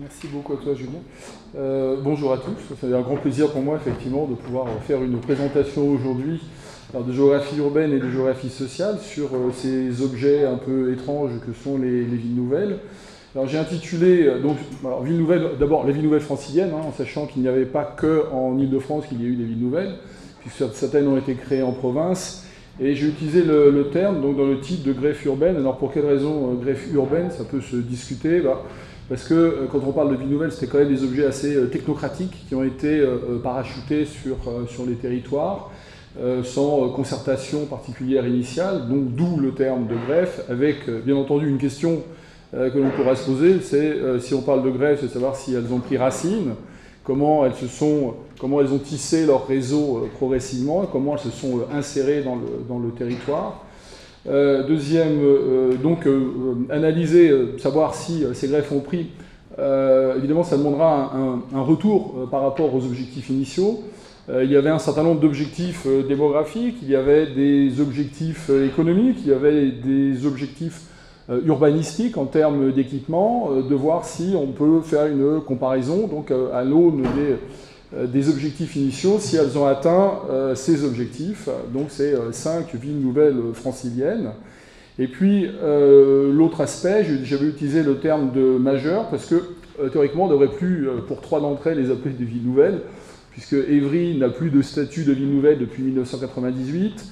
Merci beaucoup à toi, Julien. Euh, bonjour à tous. C'est un grand plaisir pour moi, effectivement, de pouvoir faire une présentation aujourd'hui de géographie urbaine et de géographie sociale sur euh, ces objets un peu étranges que sont les, villes nouvelles. Alors j'ai intitulé, euh, donc, villes nouvelles, d'abord les villes nouvelles franciliennes, hein, en sachant qu'il n'y avait pas que en Ile-de-France qu'il y a eu des villes nouvelles, puisque certaines ont été créées en province. Et j'ai utilisé le, terme donc, dans le titre de greffe urbaine. Alors pour quelle raison greffe urbaine Ça peut se discuter? Bah, parce que euh, quand on parle de vie nouvelle, c'était quand même des objets assez euh, technocratiques qui ont été euh, parachutés sur, les territoires. sans concertation particulière initiale, donc d'où le terme de greffe, avec bien entendu une question que l'on pourrait se poser, c'est si on parle de greffe, c'est savoir si elles ont pris racine, comment elles, se sont, comment elles ont tissé leur réseau progressivement, comment elles se sont insérées dans le territoire. Euh, deuxième, euh, donc euh, analyser, savoir si ces greffes ont pris. évidemment, ça demandera un, retour par rapport aux objectifs initiaux. il y avait un certain nombre d'objectifs démographiques, il y avait des objectifs économiques, il y avait des objectifs urbanistiques en termes d'équipement, de voir si on peut faire une comparaison donc à l'aune des des objectifs initiaux si elles ont atteint euh, ces objectifs. Donc c'est euh, cinq villes nouvelles franciliennes. Et puis l'autre aspect, j'avais utilisé le terme de majeur parce que théoriquement on n'aurait plus pour trois d'entre elles les appeler des villes nouvelles, puisque Évry n'a plus de statut de ville nouvelle depuis 1998.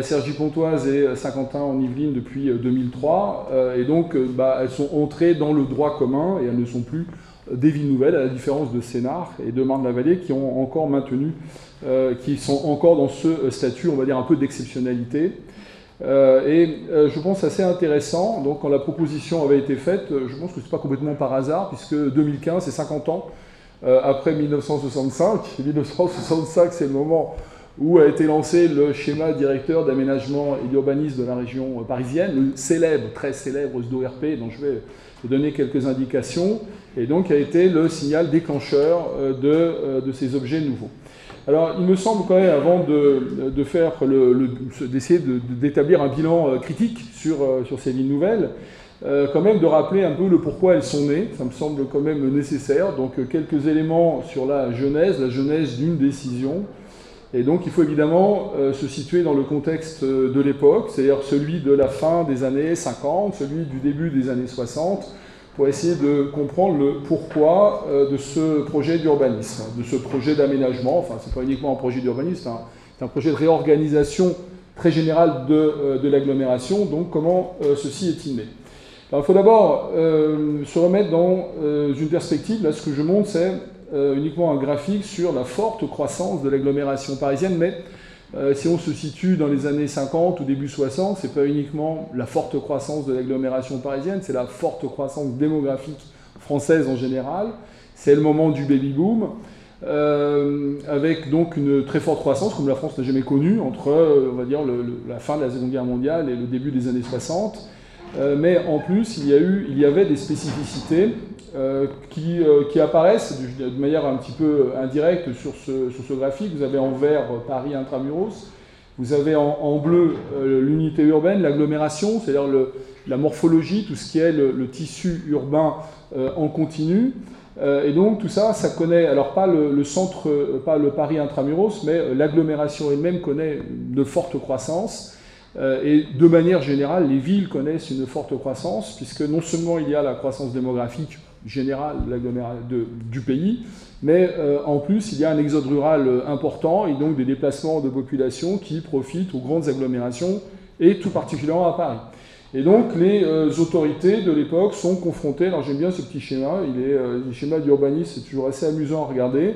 Sergi Pontoise et Saint-Quentin en Yvelines depuis 2003, et donc bah, elles sont entrées dans le droit commun et elles ne sont plus des villes nouvelles, à la différence de Sénart et de Marne-la-Vallée, qui ont encore maintenu, euh, qui sont encore dans ce statut, on va dire, un peu d'exceptionnalité. Euh, et euh, je pense assez intéressant, donc quand la proposition avait été faite, je pense que ce n'est pas complètement par hasard, puisque 2015, c'est 50 ans après 1965. 1965, c'est le moment où a été lancé le schéma directeur d'aménagement et d'urbanisme de la région parisienne, le célèbre, très célèbre SDORP, dont je vais vous donner quelques indications, et donc a été le signal déclencheur euh, de, euh, de ces objets nouveaux. Alors, il me semble quand même, avant de, le, d'essayer d'établir un bilan euh, critique sur, sur ces lignes nouvelles, quand même de rappeler un peu le pourquoi elles sont nées. Ça me semble quand même nécessaire. Donc, quelques éléments sur la genèse, la genèse d'une décision. Et donc, il faut évidemment se situer dans le contexte de l'époque, c'est-à-dire celui de la fin des années 50, celui du début des années 60 pour essayer de comprendre le pourquoi euh, de ce projet d'urbanisme, de ce projet d'aménagement. Enfin, ce n'est pas uniquement un projet d'urbanisme, c'est un, projet de réorganisation très générale de, euh, l'agglomération. Donc, comment euh, ceci est-il né il faut d'abord se remettre dans une perspective. Là, ce que je montre, c'est uniquement un graphique sur la forte croissance de l'agglomération parisienne, mais euh, si on se situe dans les années 50 ou début 60, c'est pas uniquement la forte croissance de l'agglomération parisienne, c'est la forte croissance démographique française en général. C'est le moment du baby boom, euh, avec donc une très forte croissance, comme la France n'a jamais connue, entre euh, on va dire, la fin de la Seconde Guerre mondiale et le début des années 60. mais en plus, il y, a eu, il y avait des spécificités euh, qui, euh, qui, apparaissent de, manière un petit peu indirecte sur ce, sur ce graphique. Vous avez en vert euh, Paris intramuros, vous avez en, bleu l'unité urbaine, l'agglomération, c'est-à-dire la morphologie, tout ce qui est le, tissu urbain en continu. et donc tout ça, ça connaît, alors pas le, centre, pas le Paris intramuros, mais l'agglomération elle-même connaît de fortes croissances. Et de manière générale, les villes connaissent une forte croissance, puisque non seulement il y a la croissance démographique générale du pays, mais euh, en plus, il y a un exode rural euh, important et donc des déplacements de population qui profitent aux grandes agglomérations et tout particulièrement à Paris. Et donc, les euh, autorités de l'époque sont confrontées, alors j'aime bien ce petit schéma, il est, le schéma d'urbanisme, c'est toujours assez amusant à regarder.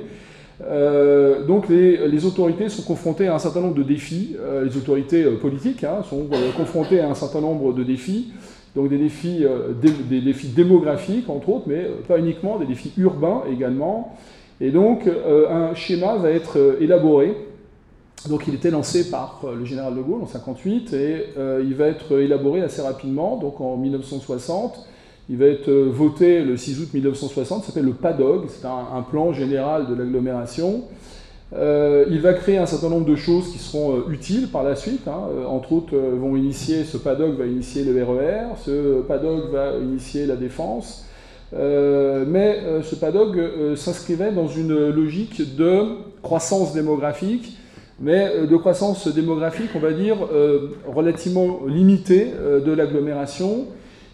donc, les, les, autorités sont confrontées à un certain nombre de défis, les autorités politiques hein, sont confrontées à un certain nombre de défis donc des défis, euh, des, défis démographiques, entre autres, mais euh, pas uniquement, des défis urbains également. Et donc, euh, un schéma va être élaboré. Donc, il était lancé par le général de Gaulle en 1958 et il va être élaboré assez rapidement, donc en 1960. Il va être voté le 6 août 1960, ça s'appelle le PADOG, c'est un, plan général de l'agglomération. Euh, il va créer un certain nombre de choses qui seront euh, utiles par la suite. Hein. Euh, entre autres, vont initier, ce PADOC va initier le RER, e ce PADOC va initier la défense. mais ce PADOG s'inscrivait dans une logique de croissance démographique, mais de croissance démographique, on va dire, relativement limitée de l'agglomération.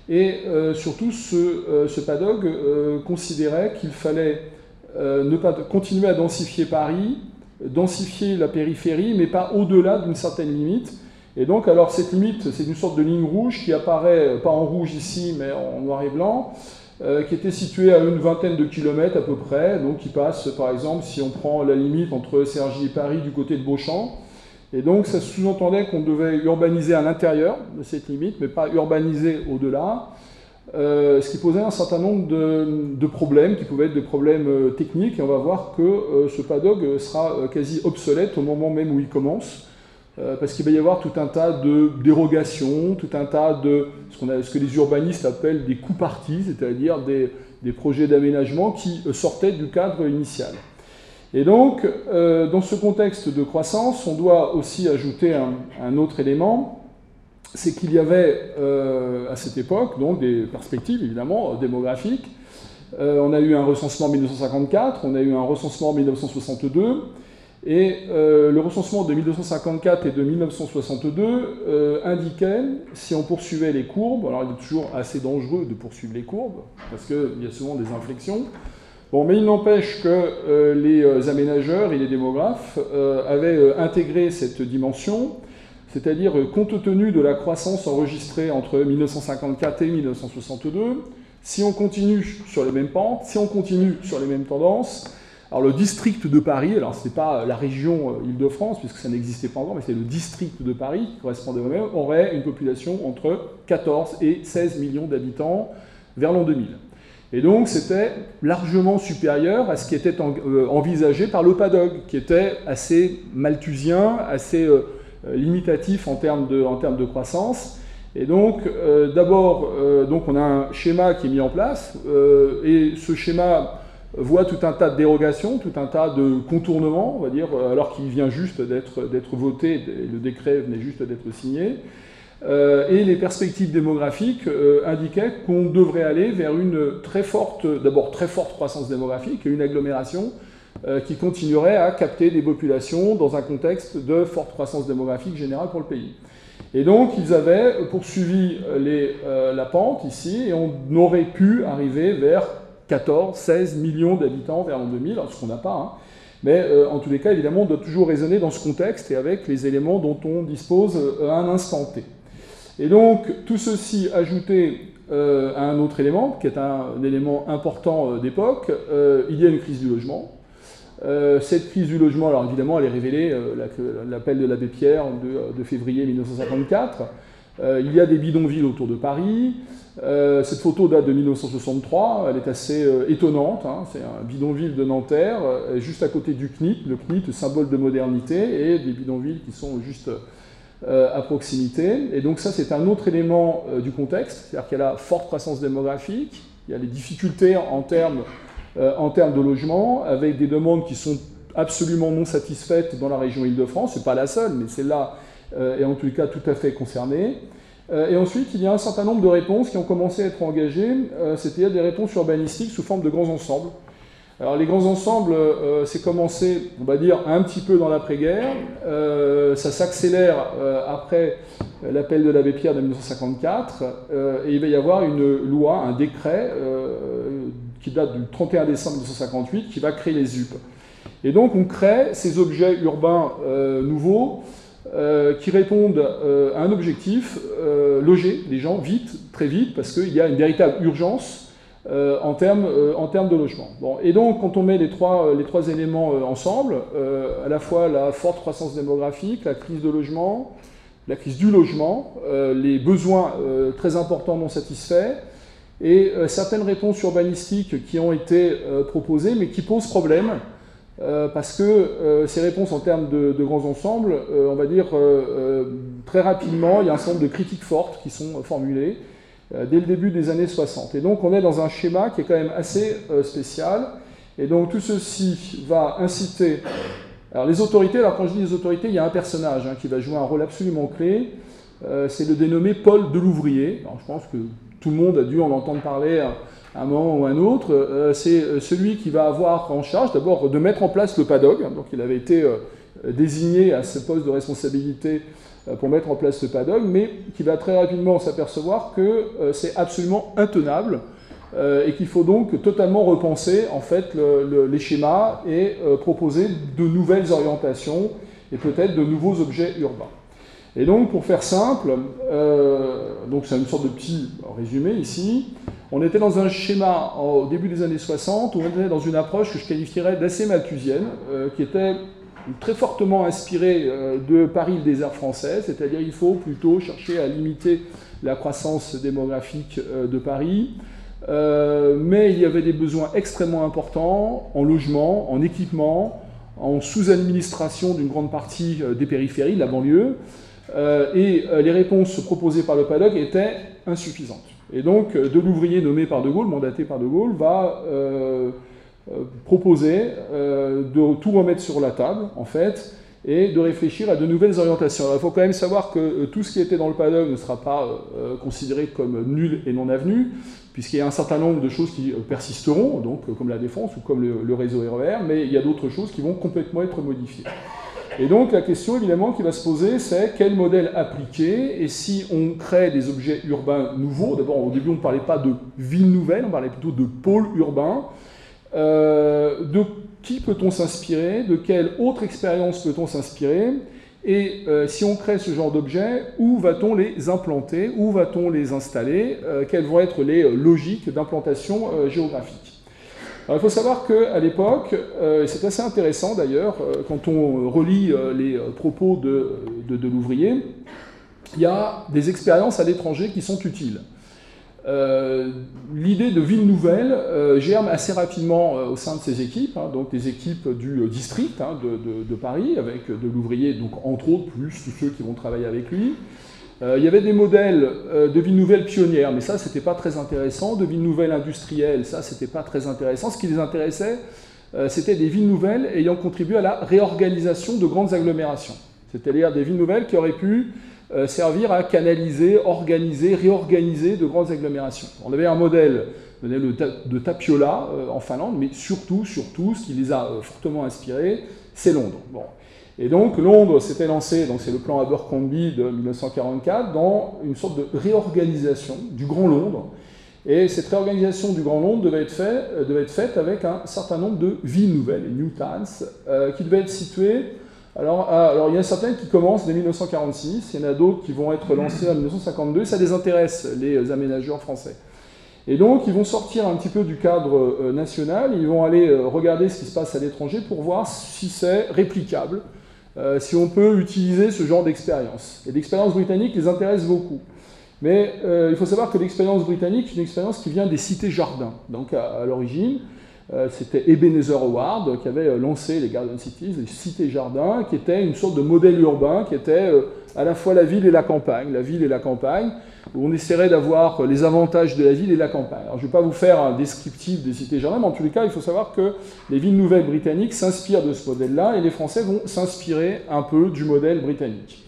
Et surtout, ce, ce PADOG considérait qu'il fallait ne pas continuer à densifier Paris, densifier la périphérie, mais pas au-delà d'une certaine limite. Et donc, alors cette limite, c'est une sorte de ligne rouge qui apparaît, pas en rouge ici, mais en noir et blanc, euh, qui était située à une vingtaine de kilomètres à peu près, donc qui passe, par exemple, si on prend la limite entre Cergy et Paris du côté de Beauchamp. Et donc, ça sous-entendait qu'on devait urbaniser à l'intérieur de cette limite, mais pas urbaniser au-delà. Euh, ce qui posait un certain nombre de, problèmes, qui pouvaient être des problèmes euh, techniques, et on va voir que euh, ce PADOG sera quasi obsolète au moment même où il commence, parce qu'il va y avoir tout un tas de dérogations, tout un tas de ce, a, ce que les urbanistes appellent des coups partis, c'est-à-dire des, projets d'aménagement qui sortaient du cadre initial. Et donc, dans ce contexte de croissance, on doit aussi ajouter un autre élément, c'est qu'il y avait euh, à cette époque donc des perspectives évidemment démographiques. Euh, on a eu un recensement en 1954, on a eu un recensement en 1962, et euh, le recensement de 1954 et de 1962 indiquait, si on poursuivait les courbes, alors il est toujours assez dangereux de poursuivre les courbes, parce qu'il y a souvent des inflexions, Bon, mais il n'empêche que les aménageurs et les démographes avaient intégré cette dimension c'est-à-dire euh, compte tenu de la croissance enregistrée entre 1954 et 1962, si on continue sur les mêmes pentes, si on continue sur les mêmes tendances, alors le district de Paris, alors ce n'est pas la région euh, Île-de-France, puisque ça n'existait pas encore, mais c'est le district de Paris qui correspondait au même, aurait une population entre 14 et 16 millions d'habitants vers l'an 2000. Et donc c'était largement supérieur à ce qui était euh, envisagé par le PADOG, qui était assez malthusien, assez euh, limitatif en termes de, en termes de croissance. Et donc, euh, d'abord, euh, donc on a un schéma qui est mis en place, et ce schéma voit tout un tas de dérogations, tout un tas de contournements, on va dire, alors qu'il vient juste d'être voté, le décret venait juste d'être signé. et les perspectives démographiques indiquaient qu'on devrait aller vers une très forte, d'abord très forte croissance démographique et une agglomération euh, qui continuerait à capter des populations dans un contexte de forte croissance démographique générale pour le pays. Et donc, ils avaient poursuivi les, euh, la pente ici, et on aurait pu arriver vers 14, 16 millions d'habitants vers l'an 2000, ce qu'on n'a pas. Hein. Mais euh, en tous les cas, évidemment, on doit toujours raisonner dans ce contexte et avec les éléments dont on dispose à un instant T. Et donc, tout ceci ajouté à un autre élément, qui est un élément important d'époque, il y a une crise du logement. Euh, cette crise du logement, alors évidemment, elle est révélée, euh, l'appel de l'abbé Pierre de, février 1954. Euh, il y a des bidonvilles autour de Paris. cette photo date de 1963, elle est assez étonnante. Hein. c'est un bidonville de Nanterre, juste à côté du CNIT, le CNIT, symbole de modernité, et des bidonvilles qui sont juste à proximité. Et donc ça, c'est un autre élément du contexte, c'est-à-dire qu'il y a la forte croissance démographique, il y a les difficultés en termes euh, en termes de logement, avec des demandes qui sont absolument non satisfaites dans la région Île-de-France. Ce n'est pas la seule, mais celle-là est en tout cas tout à fait concernée. Euh, et ensuite, il y a un certain nombre de réponses qui ont commencé à être engagées, euh, c'est-à-dire des réponses urbanistiques sous forme de grands ensembles. Alors les grands ensembles, c'est commencé, on va dire, un petit peu dans l'après-guerre. ça s'accélère après l'appel de l'abbé Pierre de 1954. et il va y avoir une loi, un décret qui date du 31 décembre 1958, qui va créer les UP. Et donc on crée ces objets urbains euh, nouveaux euh, qui répondent euh, à un objectif, loger les gens vite, très vite, parce qu'il y a une véritable urgence en termes, de logement. Et donc quand on met les trois, les trois éléments ensemble, à la fois la forte croissance démographique, la crise de logement, la crise du logement, les besoins très importants non satisfaits, et euh, certaines réponses urbanistiques qui ont été euh, proposées, mais qui posent problème, euh, parce que ces réponses en termes de, grands ensembles, on va dire très rapidement, il y a un certain nombre de critiques fortes qui sont formulées dès le début des années 60. Et donc on est dans un schéma qui est quand même assez spécial, et donc tout ceci va inciter... Alors les autorités, alors quand je dis les autorités, il y a un personnage hein, qui va jouer un rôle absolument clé, c'est le dénommé Paul Delouvrier. Alors je pense que tout le monde a dû en entendre parler à un moment ou à un autre, c'est celui qui va avoir en charge d'abord de mettre en place le PADOG. Donc il avait été désigné à ce poste de responsabilité pour mettre en place le PADOG, mais qui va très rapidement s'apercevoir que c'est absolument intenable euh, et qu'il faut donc totalement repenser en fait les schémas et euh, proposer de nouvelles orientations et peut-être de nouveaux objets urbains. Et donc pour faire simple, euh, donc c'est une sorte de petit résumé ici, on était dans un schéma au début des années 60 où on était dans une approche que je qualifierais d'assez malthusienne, qui était très fortement inspirée de Paris le désert français, c'est-à-dire il faut plutôt chercher à limiter la croissance démographique de Paris, euh, mais il y avait des besoins extrêmement importants en logement, en équipement, en sous-administration d'une grande partie euh, des périphéries, de la banlieue, euh, et les réponses proposées par le PADOC étaient insuffisantes. Et donc, de l'ouvrier nommé par De Gaulle, mandaté par De Gaulle, va proposer de tout remettre sur la table, en fait, et de réfléchir à de nouvelles orientations. il faut quand même savoir que tout ce qui était dans le PADOC ne sera pas considéré comme nul et non avenu, puisqu'il y a un certain nombre de choses qui euh, persisteront, donc euh, comme la défense ou comme le, réseau RER, e mais il y a d'autres choses qui vont complètement être modifiées. Et donc la question évidemment qui va se poser, c'est quel modèle appliquer et si on crée des objets urbains nouveaux, d'abord au début on ne parlait pas de ville nouvelle, on parlait plutôt de pôle urbain, euh, de qui peut-on s'inspirer, de quelle autre expérience peut-on s'inspirer, et euh, si on crée ce genre d'objets, où va-t-on les implanter? Où va-t-on les installer? Euh, Quelles vont être les logiques d'implantation géographique? Il faut savoir qu'à l'époque, et c'est assez intéressant d'ailleurs, quand on relit les propos de, de l'ouvrier, il y a des expériences à l'étranger qui sont utiles. Euh, l'idée de ville nouvelle euh, germe assez rapidement euh, au sein de ces équipes, hein, donc des équipes du district hein, de, Paris, avec de l'ouvrier, donc entre autres, plus tous ceux qui vont travailler avec lui. Il y avait des modèles de ville nouvelle pionnière, mais ça, c'était pas très intéressant. De ville nouvelle industrielle, ça, c'était pas très intéressant. Ce qui les intéressait, c'était des villes nouvelles ayant contribué à la réorganisation de grandes agglomérations. C'est-à-dire des villes nouvelles qui auraient pu euh, servir à canaliser, organiser, réorganiser de grandes agglomérations. On avait un modèle, de Tapiola euh, en Finlande, mais surtout, surtout, ce qui les a euh, fortement inspirés, c'est Londres. Et donc Londres s'était lancé, donc c'est le plan Abercrombie de 1944, dans une sorte de réorganisation du Grand Londres. Et cette réorganisation du Grand Londres devait être, être faite avec un certain nombre de villes nouvelles, les New Towns, qui devaient être situées alors, ah, il y en a certaines qui commencent dès 1946, il y en a d'autres qui vont être lancées en 1952, ça les intéresse, les aménageurs français. Et donc, ils vont sortir un petit peu du cadre euh, national, ils vont aller euh, regarder ce qui se passe à l'étranger pour voir si c'est réplicable, euh, si on peut utiliser ce genre d'expérience. Et l'expérience britannique les intéresse beaucoup. Mais il faut savoir que l'expérience britannique, c'est une expérience qui vient des cités-jardins. Donc, à l'origine, euh, c'était Ebenezer Howard qui avait euh, lancé les Garden Cities, les cités-jardins, qui étaient une sorte de modèle urbain qui était euh, à la fois la ville et la campagne, la ville et la campagne, où on essaierait d'avoir les avantages de la ville et de la campagne. Alors, je ne vais pas vous faire un descriptif des cités-jardins, mais en tous les cas, il faut savoir que les villes nouvelles britanniques s'inspirent de ce modèle-là, et les Français vont s'inspirer un peu du modèle britannique.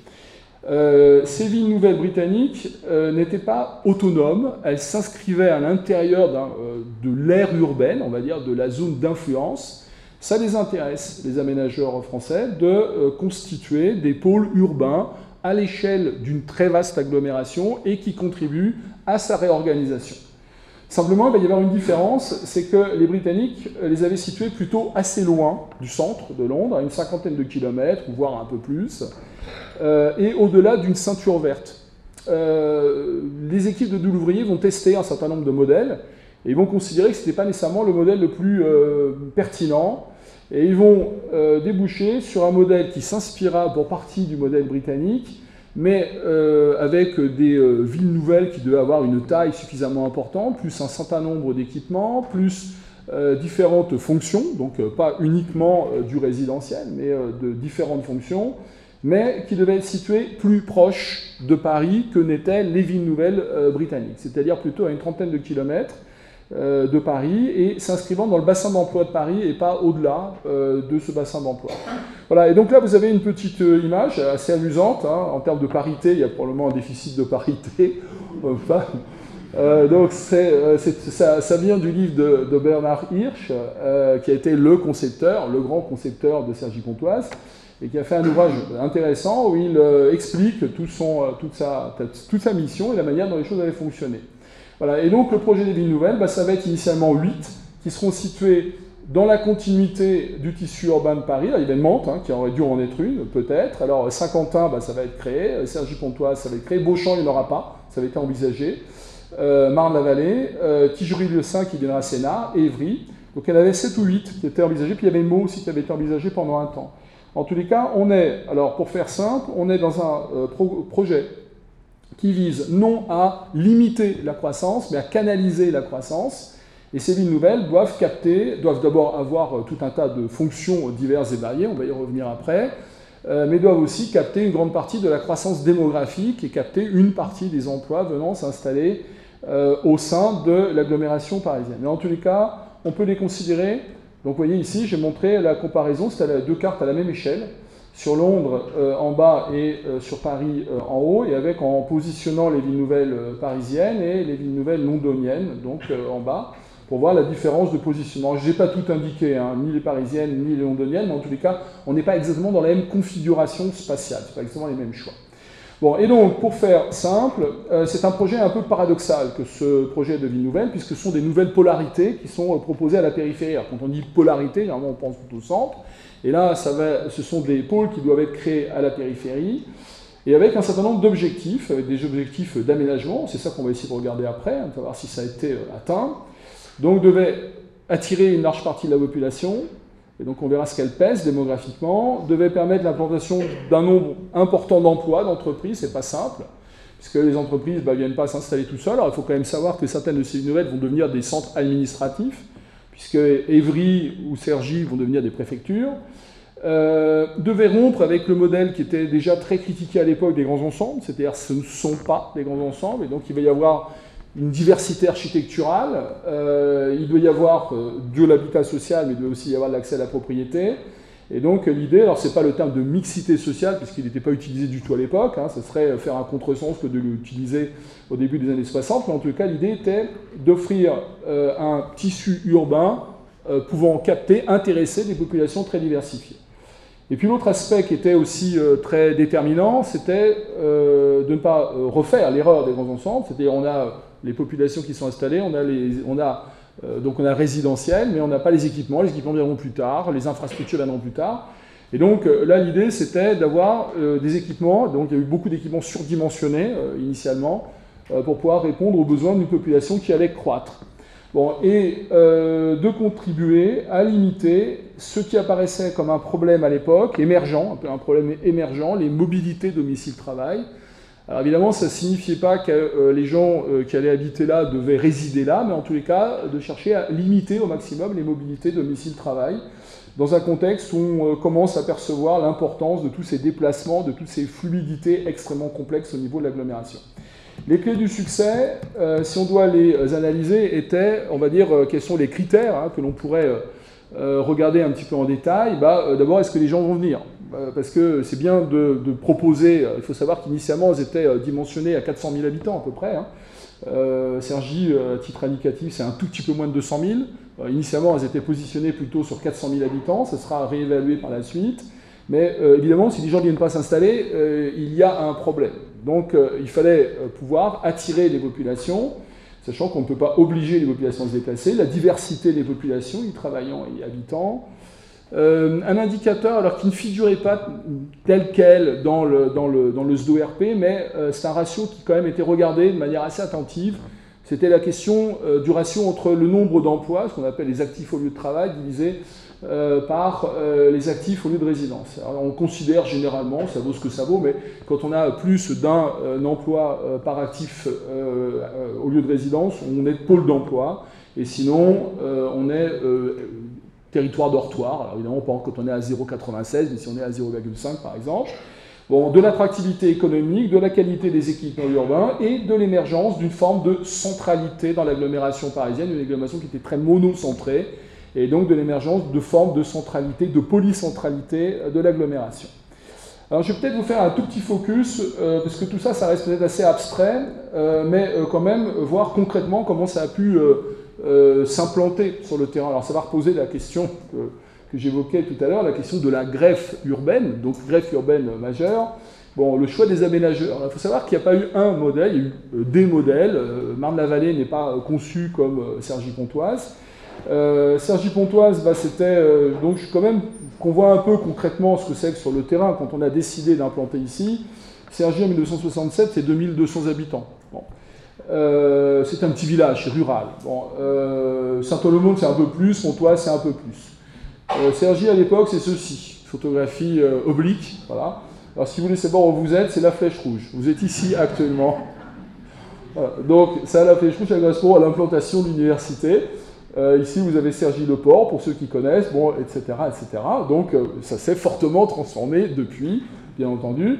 Euh, ces villes nouvelles britanniques euh, n'étaient pas autonomes, elles s'inscrivaient à l'intérieur euh, de l'ère urbaine, on va dire, de la zone d'influence. Ça les intéresse, les aménageurs français, de constituer des pôles urbains à l'échelle d'une très vaste agglomération et qui contribuent à sa réorganisation. Simplement, il va y avoir une différence, c'est que les Britanniques les avaient situés plutôt assez loin du centre de Londres, à une cinquantaine de kilomètres, voire un peu plus. Euh, et au-delà d'une ceinture verte. Euh, les équipes de Doulouvrier vont tester un certain nombre de modèles et vont considérer que ce n'était pas nécessairement le modèle le plus euh, pertinent. Et ils vont déboucher sur un modèle qui s'inspira pour partie du modèle britannique, mais avec des villes nouvelles qui devaient avoir une taille suffisamment importante, plus un certain nombre d'équipements, plus différentes fonctions, donc pas uniquement du résidentiel, mais de différentes fonctions, mais qui devait être situé plus proche de Paris que n'étaient les villes nouvelles euh, britanniques, c'est-à-dire plutôt à une trentaine de kilomètres euh, de Paris et s'inscrivant dans le bassin d'emploi de Paris et pas au-delà euh, de ce bassin d'emploi. Voilà, et donc là vous avez une petite image assez amusante, hein. en termes de parité, il y a probablement un déficit de parité, donc ça, ça, vient du livre de, Bernard Hirsch, qui a été le concepteur, le grand concepteur de Sergi Pontoise, et qui a fait un ouvrage intéressant où il explique tout son, toute, sa, toute, sa, mission et la manière dont les choses avaient fonctionné. Voilà. Et donc le projet des villes nouvelles, bah, ça va être initialement 8, qui seront situés dans la continuité du tissu urbain de Paris, il y avait Mantes, hein, qui aurait dû en être une, peut-être. Alors Saint-Quentin, bah, ça va être créé. Sergi-Pontoise, ça va être créé. Beauchamp, il n'y en aura pas. Ça avait été envisagé. Euh, Marne-la-Vallée, euh, Tigerie-le-Saint qui viendra à Sénat, Évry. Donc en avait 7 ou 8 qui étaient envisagés. Puis il y avait Meaux aussi qui avait été envisagé pendant un temps. En tous les cas, on est, alors pour faire simple, on est dans un euh, projet qui vise non à limiter la croissance, mais à canaliser la croissance et ces villes nouvelles doivent capter, doivent d'abord avoir euh, tout un tas de fonctions diverses et variées, on va y revenir après, euh, mais doivent aussi capter une grande partie de la croissance démographique et capter une partie des emplois venant s'installer euh, au sein de l'agglomération parisienne. Mais en tous les cas, on peut les considérer. Donc vous voyez ici, j'ai montré la comparaison, c'est deux cartes à la même échelle, sur Londres en bas et sur Paris en haut, et avec en positionnant les villes nouvelles parisiennes et les villes nouvelles londoniennes, donc en bas pour voir la différence de positionnement. Je n'ai pas tout indiqué, hein, ni les parisiennes, ni les londoniennes, mais en tous les cas, on n'est pas exactement dans la même configuration spatiale, ce pas exactement les mêmes choix. Bon, et donc, pour faire simple, euh, c'est un projet un peu paradoxal que ce projet de ville nouvelle, puisque ce sont des nouvelles polarités qui sont euh, proposées à la périphérie. quand on dit polarité, généralement on pense au centre, et là, ça va, ce sont des pôles qui doivent être créés à la périphérie, et avec un certain nombre d'objectifs, avec des objectifs d'aménagement, c'est ça qu'on va essayer de regarder après, hein, savoir si ça a été euh, atteint, donc devait attirer une large partie de la population, et donc on verra ce qu'elle pèse démographiquement, devait permettre l'implantation d'un nombre important d'emplois, d'entreprises, c'est pas simple, puisque les entreprises ne bah, viennent pas s'installer tout seules. Alors il faut quand même savoir que certaines de ces nouvelles vont devenir des centres administratifs, puisque Évry ou Cergy vont devenir des préfectures. Euh, devait rompre avec le modèle qui était déjà très critiqué à l'époque des grands ensembles, c'est-à-dire ce ne sont pas des grands ensembles, et donc il va y avoir une diversité architecturale. Euh, il doit y avoir euh, de l'habitat social, mais il doit aussi y avoir l'accès à la propriété. Et donc l'idée, alors c'est pas le terme de mixité sociale, puisqu'il n'était pas utilisé du tout à l'époque, hein, ce serait faire un contresens que de l'utiliser au début des années 60, mais en tout cas l'idée était d'offrir euh, un tissu urbain pouvant capter, intéresser des populations très diversifiées. Et puis l'autre aspect qui était aussi très déterminant, c'était de ne pas refaire l'erreur des grands ensembles, c'est-à-dire on a les populations qui sont installées, on a, euh, donc on a résidentiel, mais on n'a pas les équipements. Les équipements viendront plus tard, les infrastructures viendront plus tard. Et donc euh, là, l'idée, c'était d'avoir euh, des équipements. Donc il y a eu beaucoup d'équipements surdimensionnés initialement pour pouvoir répondre aux besoins d'une population qui allait croître. Bon, et de contribuer à limiter ce qui apparaissait comme un problème à l'époque, émergent, un problème émergent, les mobilités domicile-travail, alors évidemment, ça ne signifiait pas que euh, les gens euh, qui allaient habiter là devaient résider là, mais en tous les cas, de chercher à limiter au maximum les mobilités domicile-travail, dans un contexte où on euh, commence à percevoir l'importance de tous ces déplacements, de toutes ces fluidités extrêmement complexes au niveau de l'agglomération. Les clés du succès, si on doit les analyser, étaient, on va dire, quels sont les critères hein, que l'on pourrait regarder un petit peu en détail. Bah, D'abord, est-ce que les gens vont venir? Parce que c'est bien de, proposer, euh, il faut savoir qu'initialement elles étaient euh, dimensionnées à 400 000 habitants à peu près. Hein. Sergi, à titre indicatif, c'est un tout petit peu moins de 200 000. initialement, elles étaient positionnées plutôt sur 400 000 habitants, ça sera réévalué par la suite. Mais évidemment, si les gens ne viennent pas s'installer, il y a un problème. Donc il fallait pouvoir attirer les populations, sachant qu'on ne peut pas obliger les populations à se déplacer, la diversité des populations, y travaillant et y habitant, euh, un indicateur alors qui ne figurait pas tel quel dans le, dans le, SDORP, mais euh, c'est un ratio qui quand même était regardé de manière assez attentive. C'était la question euh, du ratio entre le nombre d'emplois, ce qu'on appelle les actifs au lieu de travail, divisé par les actifs au lieu de résidence. Alors, on considère généralement, ça vaut ce que ça vaut, mais quand on a plus d'un emploi par actif au lieu de résidence, on est pôle d'emploi, et sinon on est territoire dortoir. Alors évidemment, pas quand on est à 0,96, mais si on est à 0,5 par exemple. Bon, de l'attractivité économique, de la qualité des équipements urbains et de l'émergence d'une forme de centralité dans l'agglomération parisienne, une agglomération qui était très monocentrée, et donc de l'émergence de formes de centralité, de polycentralité de l'agglomération. Alors je vais peut-être vous faire un tout petit focus, parce que tout ça, ça reste peut-être assez abstrait, mais quand même voir concrètement comment ça a pu s'implanter sur le terrain. Alors ça va reposer la question que j'évoquais tout à l'heure, la question de la greffe urbaine, donc greffe urbaine majeure. Bon, le choix des aménageurs. Il faut savoir qu'il n'y a pas eu un modèle, il y a eu euh, des modèles. Euh, Marne-la-Vallée n'est pas euh, conçu comme Sergi-Pontoise. Sergi-Pontoise, bah, c'était donc quand même qu'on voit un peu concrètement ce que c'est que sur le terrain quand on a décidé d'implanter ici. Sergi en 1967, c'est 2200 habitants. C'est un petit village, rural. Bon, Saint-Olemonde, c'est un peu plus, Pontoise, c'est un peu plus. Sergi, à l'époque, c'est ceci. Photographie oblique, voilà. Alors si vous voulez savoir où vous êtes, c'est la flèche rouge. Vous êtes ici actuellement. Donc ça, la flèche rouge, ça correspond à l'implantation de l'université. Euh, ici, vous avez Sergi Le Port, pour ceux qui connaissent, bon, etc., etc. Donc euh, ça s'est fortement transformé depuis, bien entendu.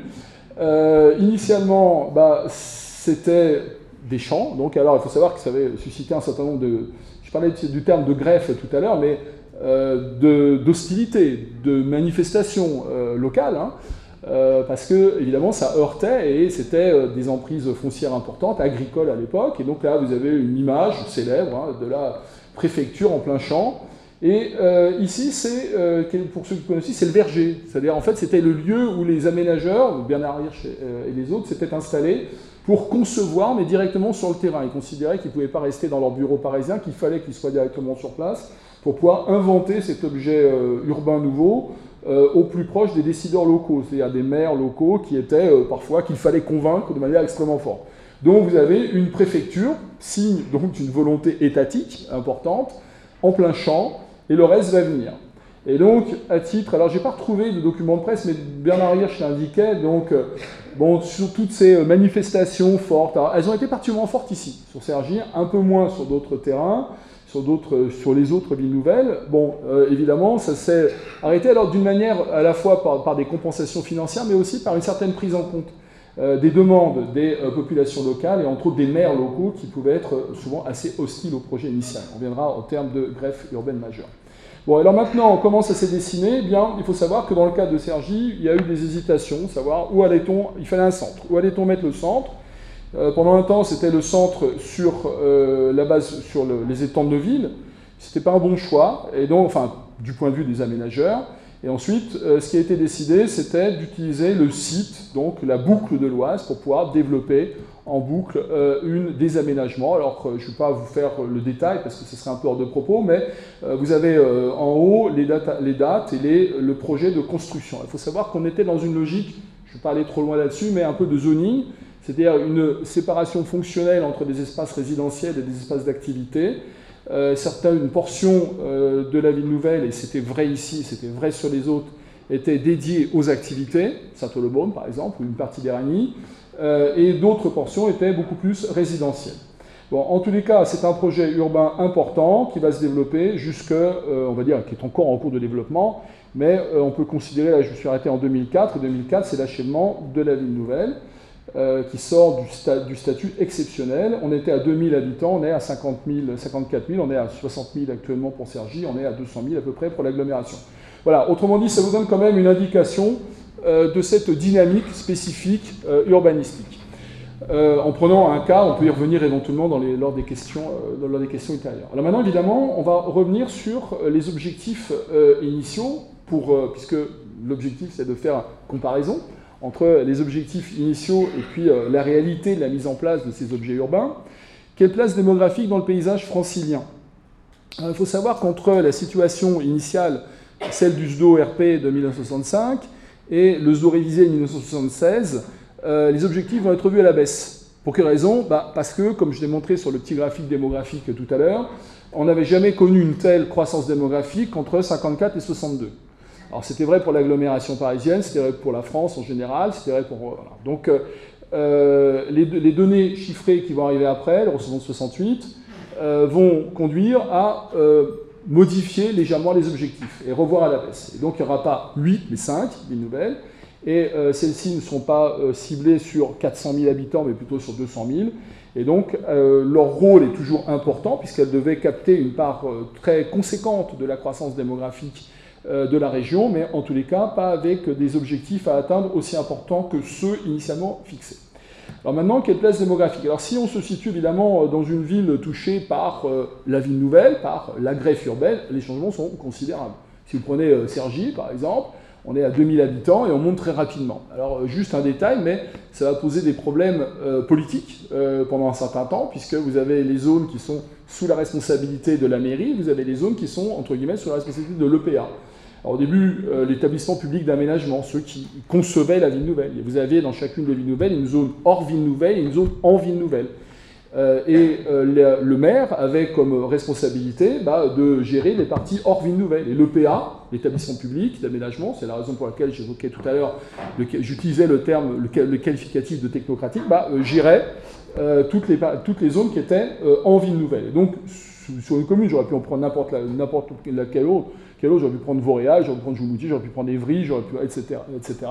Euh, initialement, bah, c'était des champs. Donc alors, il faut savoir que ça avait suscité un certain nombre de... Je parlais du terme de greffe tout à l'heure, mais d'hostilité, de, manifestations locales. Hein. Euh, parce que évidemment ça heurtait et c'était euh, des emprises foncières importantes, agricoles à l'époque. Et donc là vous avez une image célèbre hein, de la préfecture en plein champ. Et euh, ici, c'est, pour ceux qui connaissent, c'est le verger. C'est-à-dire, en fait, c'était le lieu où les aménageurs, Bernard Hirsch et les autres, s'étaient installés pour concevoir, mais directement sur le terrain. Ils considéraient qu'ils ne pouvaient pas rester dans leur bureau parisien, qu'il fallait qu'ils soient directement sur place pour pouvoir inventer cet objet urbain nouveau euh, au plus proche des décideurs locaux, c'est-à-dire des maires locaux qui étaient euh, parfois qu'il fallait convaincre de manière extrêmement forte. Donc vous avez une préfecture, signe donc d'une volonté étatique importante, en plein champ, et le reste va venir. Et donc, à titre, alors j'ai pas retrouvé de document de presse, mais Bernard Hirsch l'indiquait, donc, euh, bon, sur toutes ces manifestations fortes, elles ont été particulièrement fortes ici, sur Sergi, un peu moins sur d'autres terrains, sur, d'autres, sur les autres villes nouvelles. Bon, euh, évidemment, ça s'est arrêté alors d'une manière à la fois par, des compensations financières, mais aussi par une certaine prise en compte euh, des demandes des euh, populations locales et entre autres des maires locaux qui pouvaient être souvent assez hostiles au projet initial. On viendra au terme de greffe urbaine majeure. Bon, alors maintenant, comment ça s'est dessiné? Eh bien, il faut savoir que dans le cas de Sergi, il y a eu des hésitations, savoir où allait-on, il fallait un centre, où allait-on mettre le centre? Euh, pendant un temps, c'était le centre sur euh, la base sur les étangs de ville. C'était pas un bon choix, et donc, enfin, du point de vue des aménageurs. Et ensuite, euh, ce qui a été décidé, c'était d'utiliser le site, donc la boucle de l'Oise, pour pouvoir développer en boucle une des aménagements. Alors, je ne vais pas vous faire le détail parce que ce serait un peu hors de propos, mais vous avez en haut les, dates et le projet de construction. Il faut savoir qu'on était dans une logique, je ne vais pas aller trop loin là-dessus, mais un peu de zoning c'est-à-dire une séparation fonctionnelle entre des espaces résidentiels et des espaces d'activité. Euh, une portion euh, de la ville nouvelle, et c'était vrai ici, c'était vrai sur les autres, était dédiée aux activités, Saint-Olemonde par exemple, ou une partie d'Eragny, euh, et d'autres portions étaient beaucoup plus résidentielles. Bon, en tous les cas, c'est un projet urbain important qui va se développer jusque, euh, on va dire, qui est encore en cours de développement, mais on peut considérer, là je suis arrêté en 2004, 2004 c'est l'achèvement de la ville nouvelle. Euh, qui sort du, statut exceptionnel. On était à 2000 habitants, on est à 50 54 000, on est à 60 000 actuellement pour Sergi, on est à 200 000 à peu près pour l'agglomération. Voilà, autrement dit, ça vous donne quand même une indication euh, de cette dynamique spécifique euh, urbanistique. en prenant un cas, on peut y revenir éventuellement dans lors, des questions, lors des questions ultérieures. Alors maintenant, évidemment, on va revenir sur les objectifs initiaux, pour, puisque l'objectif c'est de faire comparaison entre les objectifs initiaux et puis euh, la réalité de la mise en place de ces objets urbains. Quelle place démographique dans le paysage francilien? Il faut savoir qu'entre la situation initiale, celle du SDO RP de 1965, et le SDO révisé de 1976, euh, les objectifs vont être revus à la baisse. Pour quelle raison? Bah, Parce que, comme je l'ai montré sur le petit graphique démographique tout à l'heure, on n'avait jamais connu une telle croissance démographique entre 54 et 62. Alors c'était vrai pour l'agglomération parisienne, c'était vrai pour la France en général, c'était vrai pour... Donc euh, euh, les, données chiffrées qui vont arriver après, le recensement de 68, euh, vont conduire à modifier légèrement les objectifs et revoir à la baisse. Et donc il n'y aura pas 8 mais 5 des nouvelles. Et celles-ci ne seront pas ciblées sur 400 000 habitants mais plutôt sur 200 000. Et donc leur rôle est toujours important puisqu'elles devaient capter une part très conséquente de la croissance démographique de la région, mais en tous les cas, pas avec des objectifs à atteindre aussi importants que ceux initialement fixés. Alors maintenant, quelle place démographique? Alors si on se situe évidemment dans une ville touchée par la ville nouvelle, par la greffe urbaine, les changements sont considérables. Si vous prenez Sergi, par exemple, on est à 2000 habitants et on monte très rapidement. Alors juste un détail, mais ça va poser des problèmes politiques pendant un certain temps, puisque vous avez les zones qui sont sous la responsabilité de la mairie, vous avez les zones qui sont, entre guillemets, sous la responsabilité de l'EPA. Alors, au début, euh, l'établissement public d'aménagement, ceux qui concevaient la ville nouvelle. vous aviez dans chacune des villes nouvelles une zone hors ville nouvelle et une zone en ville nouvelle. Euh, et euh, le, maire avait comme responsabilité bah, de gérer les parties hors ville nouvelle. Et l'EPA, l'établissement public d'aménagement, c'est la raison pour laquelle j'évoquais tout à l'heure, j'utilisais le terme, le, qualificatif de technocratique, bah, gérait toutes, les, toutes les zones qui étaient en ville nouvelle. Et donc, sur une commune, j'aurais pu en prendre n'importe laquelle autre J'aurais pu prendre Vauréal, j'aurais pu prendre Joumoutier, j'aurais pu prendre Évry, j'aurais pu, etc. etc.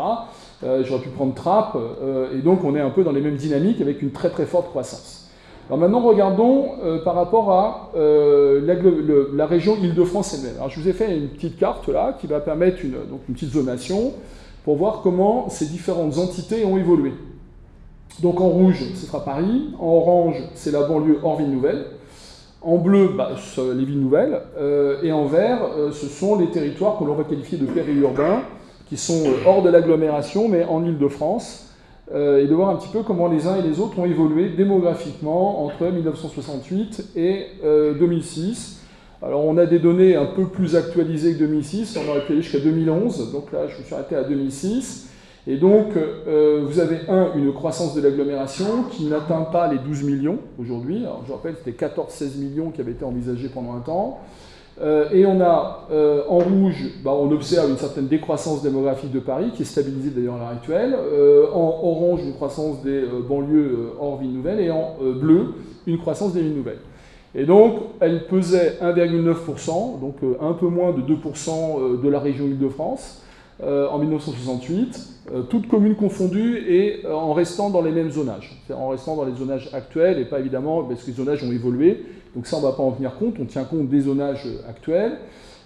Euh, j'aurais pu prendre Trappes, euh, et donc on est un peu dans les mêmes dynamiques avec une très très forte croissance. Alors maintenant, regardons euh, par rapport à la, région Île-de-France elle-même. Alors je vous ai fait une petite carte là qui va permettre une, donc une petite zonation pour voir comment ces différentes entités ont évolué. Donc en rouge, ce sera Paris, en orange, c'est la banlieue hors ville nouvelle, en bleu, bah, les villes nouvelles, euh, et en vert, euh, ce sont les territoires que l'on va qualifier de périurbains, qui sont euh, hors de l'agglomération, mais en Ile-de-France, et de voir un petit peu comment les uns et les autres ont évolué démographiquement entre 1968 et 2006. Alors on a des données un peu plus actualisées que 2006, on aurait pu aller jusqu'à 2011, donc là je me suis arrêté à 2006. Et donc, euh, vous avez, un, une croissance de l'agglomération qui n'atteint pas les 12 millions aujourd'hui. Alors, je rappelle, c'était 14-16 millions qui avaient été envisagés pendant un temps. Euh, et on a, euh, en rouge, bah, on observe une certaine décroissance démographique de Paris, qui est stabilisée d'ailleurs à l'heure actuelle. en orange, une croissance des banlieues hors ville nouvelle. Et en bleu, une croissance des villes nouvelles. Et donc, elle pesait 1,9%, donc un peu moins de 2% de la région Île-de-France. Euh, en 1968, euh, toutes communes confondues et euh, en restant dans les mêmes zonages. En restant dans les zonages actuels et pas évidemment, parce que les zonages ont évolué, donc ça on ne va pas en tenir compte, on tient compte des zonages actuels.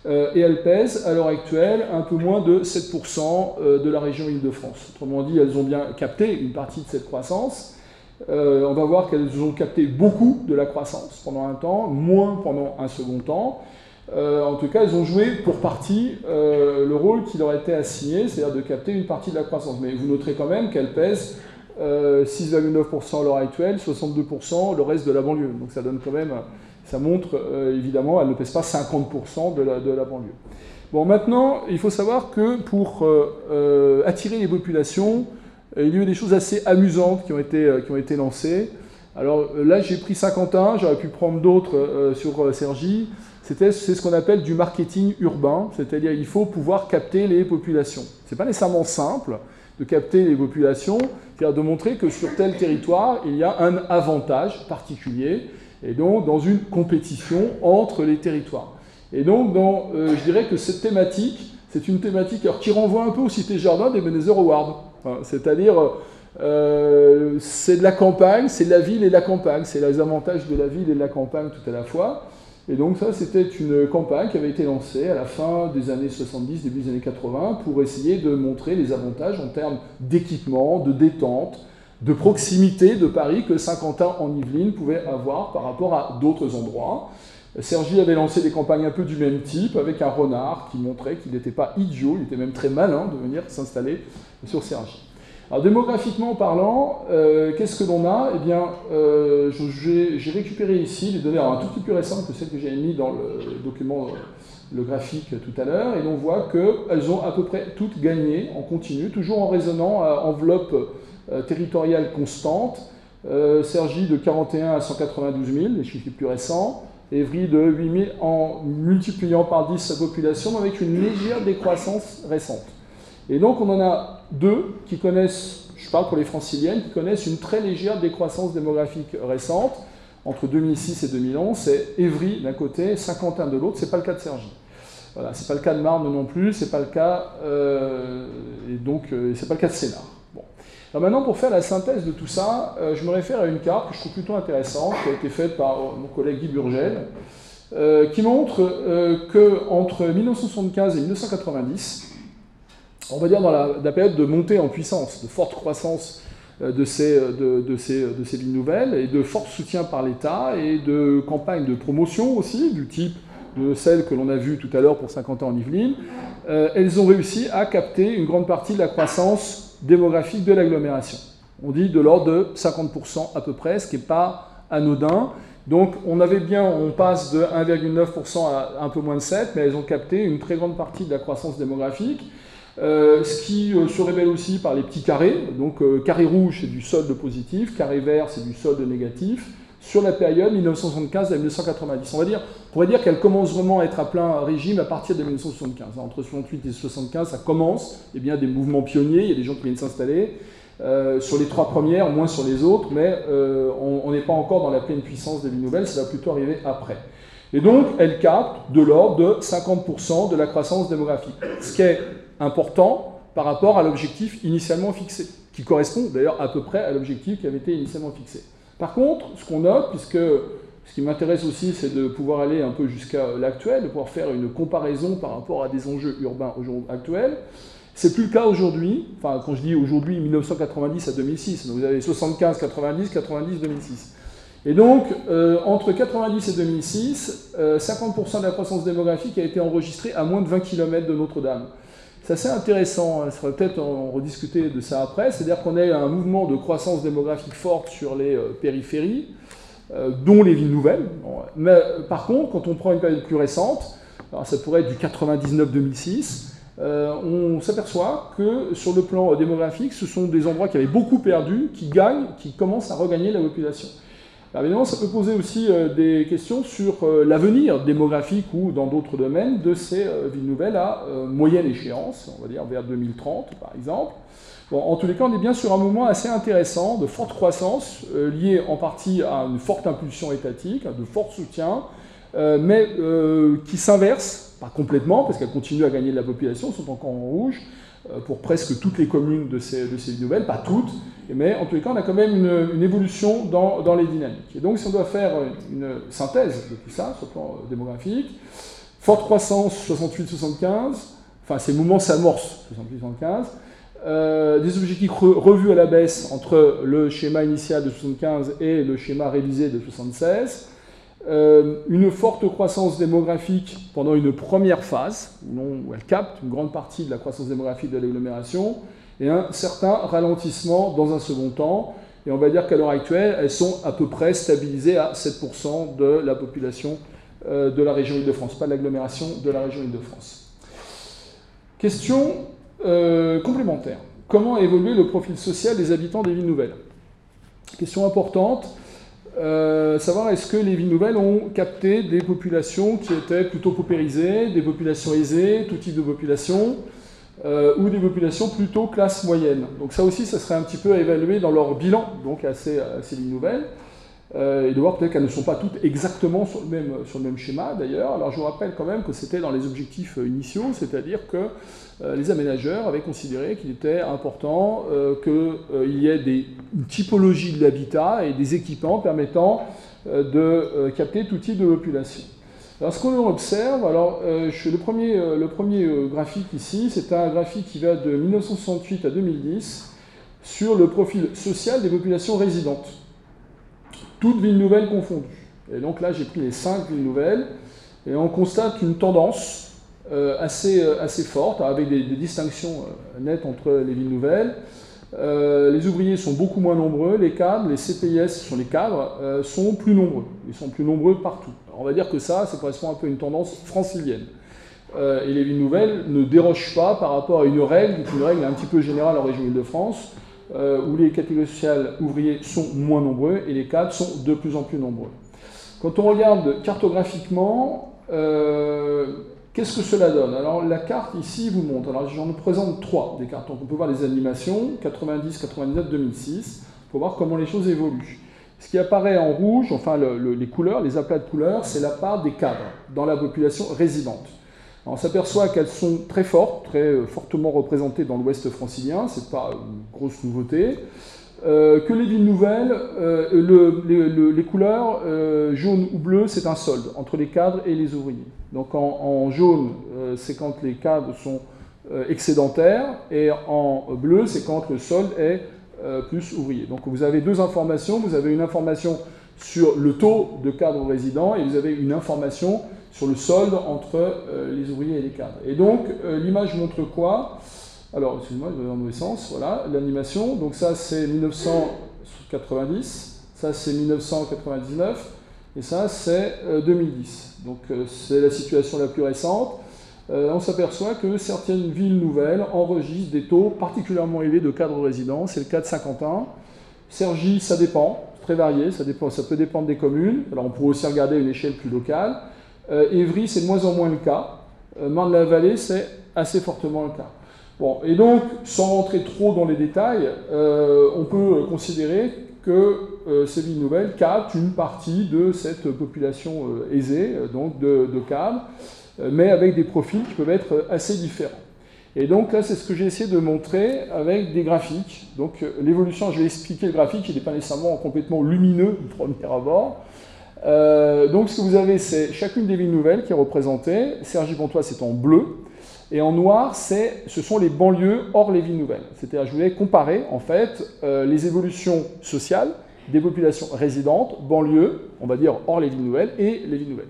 et elles pèsent à l'heure actuelle un peu moins de 7% de la région Île-de-France. Autrement dit, elles ont bien capté une partie de cette croissance. on va voir qu'elles ont capté beaucoup de la croissance pendant un temps, moins pendant un second temps. Euh, en tout cas, elles ont joué pour partie euh, le rôle qui leur était assigné, c'est-à-dire de capter une partie de la croissance. Mais vous noterez quand même qu'elles pèsent 6,9% euh, à l'heure actuelle, 62% le reste de la banlieue. Donc ça donne quand même, ça montre évidemment, elles ne pèsent pas 50% de la, de la, banlieue. Bon, maintenant, il faut savoir que pour attirer les populations, il y a eu des choses assez amusantes qui ont été, qui ont été lancées. Alors là, j'ai pris Saint-Quentin, j'aurais pu prendre d'autres sur Sergi c'est ce qu'on appelle du marketing urbain, c'est-à-dire il faut pouvoir capter les populations. Ce n'est pas nécessairement simple de capter les populations, c'est-à-dire de montrer que sur tel territoire, il y a un avantage particulier, et donc dans une compétition entre les territoires. Et donc, dans, euh, je dirais que cette thématique, c'est une thématique qui renvoie un peu au Cité Jardin des Ebenezer Howard. c'est-à-dire, euh, c'est de la campagne, c'est la ville et la campagne, c'est les avantages de la ville et de la campagne tout à la fois. Et donc ça, c'était une campagne qui avait été lancée à la fin des années 70, début des années 80, pour essayer de montrer les avantages en termes d'équipement, de détente, de proximité de Paris que Saint-Quentin en Yvelines pouvait avoir par rapport à d'autres endroits. Sergi avait lancé des campagnes un peu du même type, avec un renard qui montrait qu'il n'était pas idiot, il était même très malin de venir s'installer sur Sergi. Alors démographiquement parlant, euh, qu'est-ce que l'on a? Eh bien, euh, j'ai récupéré ici des données un tout petit peu plus récentes que celles que j'avais mis dans le document, le graphique tout à l'heure, et on voit qu'elles ont à peu près toutes gagné en continu, toujours en raisonnant à enveloppe euh, territoriale constante. Sergi de 41 à 192 000, les chiffres les plus récents. Évry de 8 000 en multipliant par 10 sa population, avec une légère décroissance récente. Et donc on en a deux qui connaissent, je parle pour les franciliennes, qui connaissent une très légère décroissance démographique récente entre 2006 et 2011. C'est Évry d'un côté, Saint-Quentin de l'autre. C'est pas le cas de Cergy. Voilà, c'est pas le cas de Marne non plus, c'est pas le cas euh, et donc euh, c'est pas le cas de Sénart. Bon. Alors maintenant, pour faire la synthèse de tout ça, euh, je me réfère à une carte que je trouve plutôt intéressante, qui a été faite par mon collègue Guy Burgel, qui montre qu'entre 1975 et 1990, on va dire dans la, période de montée en puissance, de forte croissance de ces, de, ces, de ces villes nouvelles et de fort soutien par l'État et de campagnes de promotion aussi, du type de celles que l'on a vues tout à l'heure pour 50 ans en Yvelines, elles ont réussi à capter une grande partie de la croissance démographique de l'agglomération. On dit de l'ordre de 50% à peu près, ce qui n'est pas anodin. Donc on avait bien, on passe de 1,9% à un peu moins de 7, mais elles ont capté une très grande partie de la croissance démographique. Euh, ce qui euh, se révèle aussi par les petits carrés. Donc euh, carré rouge, c'est du solde positif, carré vert, c'est du solde négatif, sur la période 1975 à 1990. On, va dire, on pourrait dire qu'elle commence vraiment à être à plein régime à partir de 1975. Entre 68 et 75, ça commence. Y a bien des mouvements pionniers, il y a des gens qui viennent s'installer. sur les trois premières, moins sur les autres, mais on n'est pas encore dans la pleine puissance des villes nouvelles, ça va plutôt arriver après. Et donc, elle capte de l'ordre de 50% de la croissance démographique. Ce qui est important par rapport à l'objectif initialement fixé, qui correspond d'ailleurs à peu près à l'objectif qui avait été initialement fixé. Par contre, ce qu'on note, puisque ce qui m'intéresse aussi, c'est de pouvoir aller un peu jusqu'à l'actuel, de pouvoir faire une comparaison par rapport à des enjeux urbains actuels, c'est plus le cas aujourd'hui, enfin quand je dis aujourd'hui 1990 à 2006, donc vous avez 75, 90, 90, 2006. Et donc, euh, entre 90 et 2006, 50% euh, de la croissance démographique a été enregistrée à moins de 20 km de Notre-Dame. C'est assez intéressant, il faudrait peut-être en rediscuter de ça après, c'est-à-dire qu'on a un mouvement de croissance démographique forte sur les euh, périphéries, euh, dont les villes nouvelles. Mais euh, par contre, quand on prend une période plus récente, ça pourrait être du 99-2006, on s'aperçoit que sur le plan démographique, ce sont des endroits qui avaient beaucoup perdu, qui gagnent, qui commencent à regagner la population. Évidemment, ça peut poser aussi euh, des questions sur euh, l'avenir démographique ou dans d'autres domaines de ces euh, villes nouvelles à moyenne échéance, on va dire vers 2030 par exemple. Bon, en tous les cas, on est bien sur un moment assez intéressant de forte croissance, liée en partie à une forte impulsion étatique, de fort soutien, mais qui s'inverse, pas complètement, parce qu'elle continue à gagner de la population, sont encore en rouge, pour presque toutes les communes de ces, de ces villes nouvelles, pas toutes, mais en tous les cas, on a quand même une, évolution dans, les dynamiques. Et donc, si on doit faire une synthèse de tout ça, sur le plan démographique, forte croissance 68-75, enfin ces mouvements s'amorcent 68-75, euh, des objectifs revus à la baisse entre le schéma initial de 75 et le schéma révisé de 76, euh, une forte croissance démographique pendant une première phase, où elle capte une grande partie de la croissance démographique de l'agglomération, et un certain ralentissement dans un second temps. Et on va dire qu'à l'heure actuelle, elles sont à peu près stabilisées à 7% de la population euh, de la région Île-de-France, pas de l'agglomération de la région Île-de-France. Question euh, complémentaire. Comment a évolué le profil social des habitants des villes nouvelles? Question importante. Euh, savoir est-ce que les villes nouvelles ont capté des populations qui étaient plutôt paupérisées, des populations aisées, tout type de population, euh, ou des populations plutôt classe moyenne. Donc ça aussi, ça serait un petit peu à évaluer dans leur bilan, donc à ces, lignes nouvelles, euh, et de voir peut-être qu'elles ne sont pas toutes exactement sur le même, sur le même schéma d'ailleurs. Alors je vous rappelle quand même que c'était dans les objectifs initiaux, c'est-à-dire que les aménageurs avaient considéré qu'il était important qu'il y ait des, une typologie de l'habitat et des équipements permettant de capter tout type de population. Alors ce qu'on observe, alors euh, le premier, euh, le premier euh, graphique ici, c'est un graphique qui va de 1968 à 2010 sur le profil social des populations résidentes, toutes villes nouvelles confondues. Et donc là, j'ai pris les cinq villes nouvelles, et on constate une tendance assez, assez forte, avec des, distinctions nettes entre les villes nouvelles. les ouvriers sont beaucoup moins nombreux, les cadres, les CPIS sont les cadres, sont plus nombreux. Ils sont plus nombreux partout on va dire que ça, ça correspond un peu à une tendance francilienne. Euh, et les villes nouvelles ne dérogent pas par rapport à une règle, qui une règle un petit peu générale en région Île-de-France, euh, où les catégories sociales ouvriers sont moins nombreux et les cadres sont de plus en plus nombreux. Quand on regarde cartographiquement, euh, qu'est-ce que cela donne? Alors la carte ici vous montre, alors j'en présente trois des cartes, donc on peut voir les animations, 90, 99, 2006, pour voir comment les choses évoluent. Ce qui apparaît en rouge, enfin les couleurs, les aplats de couleurs, c'est la part des cadres dans la population résidente. on s'aperçoit qu'elles sont très fortes, très euh, fortement représentées dans l'ouest francilien, ce n'est pas une grosse nouveauté. Que les villes nouvelles, les couleurs jaune ou bleu, c'est un solde entre les cadres et les ouvriers. Donc en, jaune, c'est quand les cadres sont excédentaires, et en bleu, c'est quand le solde est plus ouvrier. Donc vous avez deux informations. Vous avez une information sur le taux de cadres résidents et vous avez une information sur le solde entre euh, les ouvriers et les cadres. Et donc, euh, l'image montre quoi? Alors, excusez-moi, je vais dans le mauvais sens. Voilà, l'animation. Donc, ça, c'est 1990. Ça, c'est 1999. Et ça, c'est 2010. Euh, donc, c'est la situation la plus récente. on s'aperçoit que certaines villes nouvelles enregistrent des taux particulièrement élevés de cadres résidents. C'est le cas de Saint-Quentin. Sergi, ça dépend très varié, ça, peut dépendre des communes. Alors on pourrait aussi regarder une échelle plus locale. Euh, Évry, c'est de moins en moins le cas. Euh, Marne-la-Vallée, c'est assez fortement le cas. Bon, et donc, sans rentrer trop dans les détails, euh, on peut considérer que ces villes nouvelles captent une partie de cette population aisée, donc de, de cadres, mais avec des profils qui peuvent être assez différents. Et donc là, c'est ce que j'ai essayé de montrer avec des graphiques. Donc l'évolution, je vais expliquer le graphique, il n'est pas nécessairement complètement lumineux au premier abord. Euh, donc ce que vous avez, c'est chacune des villes nouvelles qui est représentée. Sergi-Pontoise, c'est en bleu. Et en noir, ce sont les banlieues hors les villes nouvelles. C'est-à-dire, je voulais comparer, en fait, euh, les évolutions sociales des populations résidentes, banlieues, on va dire hors les villes nouvelles, et les villes nouvelles.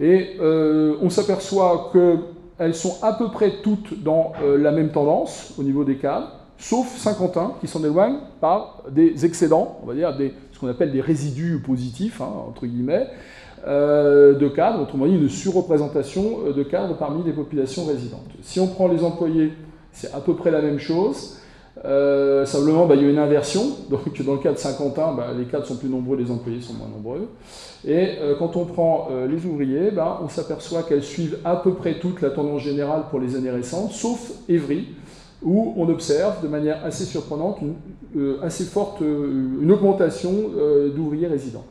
Et euh, on s'aperçoit que elles sont à peu près toutes dans la même tendance au niveau des cadres, sauf Saint-Quentin qui s'en éloigne par des excédents, on va dire des, ce qu'on appelle des résidus positifs, hein, entre guillemets, euh, de cadres, autrement dit une surreprésentation de cadres parmi les populations résidentes. Si on prend les employés, c'est à peu près la même chose. Euh, simplement, bah, il y a une inversion. Donc, dans le cas de Saint-Quentin, bah, les cadres sont plus nombreux, les employés sont moins nombreux. Et euh, quand on prend les ouvriers, bah, on s'aperçoit qu'elles suivent à peu près toute la tendance générale pour les années récentes, sauf Évry, où on observe de manière assez surprenante une, assez forte une augmentation d'ouvriers résidents.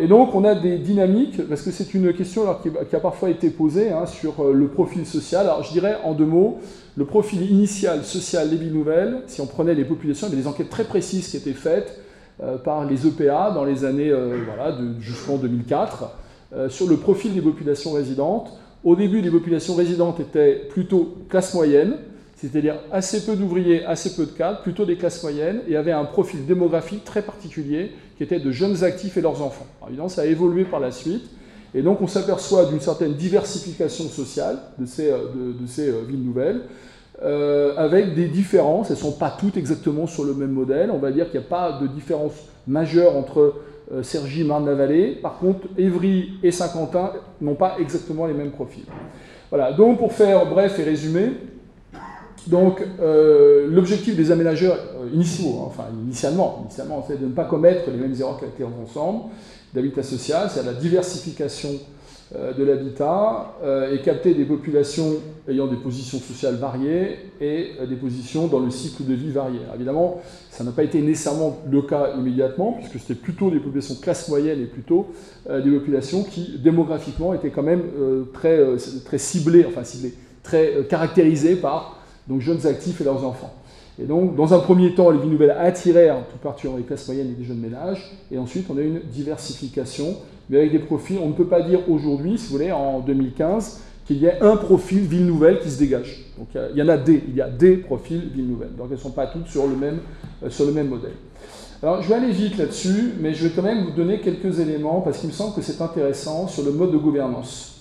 Et donc on a des dynamiques, parce que c'est une question qui, a parfois été posée hein, sur le profil social. Alors je dirais en deux mots, le profil initial social des villes nouvelles, si on prenait les populations, il y avait des enquêtes très précises qui étaient faites euh, par les EPA dans les années euh, voilà, jusqu'en 2004 euh, sur le profil des populations résidentes. Au début, les populations résidentes étaient plutôt classe moyenne, c'est-à-dire assez peu d'ouvriers, assez peu de cadres, plutôt des classes moyennes, et avaient un profil démographique très particulier qui était de jeunes actifs et leurs enfants. Évidemment, ça a évolué par la suite. Et donc on s'aperçoit d'une certaine diversification sociale de ces, de ces villes nouvelles, euh, avec des différences. Elles ne sont pas toutes exactement sur le même modèle. On va dire qu'il n'y a pas de différence majeure entre euh, et Marne-la-Vallée. Par contre, Évry et Saint-Quentin n'ont pas exactement les mêmes profils. Voilà, donc pour faire bref et résumer, donc euh, l'objectif des aménageurs initiaux, hein, enfin initialement, initialement c'est de ne pas commettre les mêmes erreurs qu'avec les ensemble d'habitat social, c'est la diversification euh, de l'habitat euh, et capter des populations ayant des positions sociales variées et euh, des positions dans le cycle de vie varié. évidemment, ça n'a pas été nécessairement le cas immédiatement, puisque c'était plutôt des populations classe moyenne et plutôt des populations qui, démographiquement, étaient quand même très, très ciblées, enfin ciblées, très caractérisées par donc, jeunes actifs et leurs enfants. Et donc, dans un premier temps, les villes nouvelles attirèrent tout particulièrement les classes moyennes et les jeunes ménages, et ensuite on a une diversification mais avec des profils, on ne peut pas dire aujourd'hui, si vous voulez, en 2015, qu'il y ait un profil ville nouvelle qui se dégage. Donc il y en a des, il y a des profils ville nouvelle. Donc elles ne sont pas toutes sur le même, euh, sur le même modèle. Alors je vais aller vite là-dessus, mais je vais quand même vous donner quelques éléments parce qu'il me semble que c'est intéressant sur le mode de gouvernance.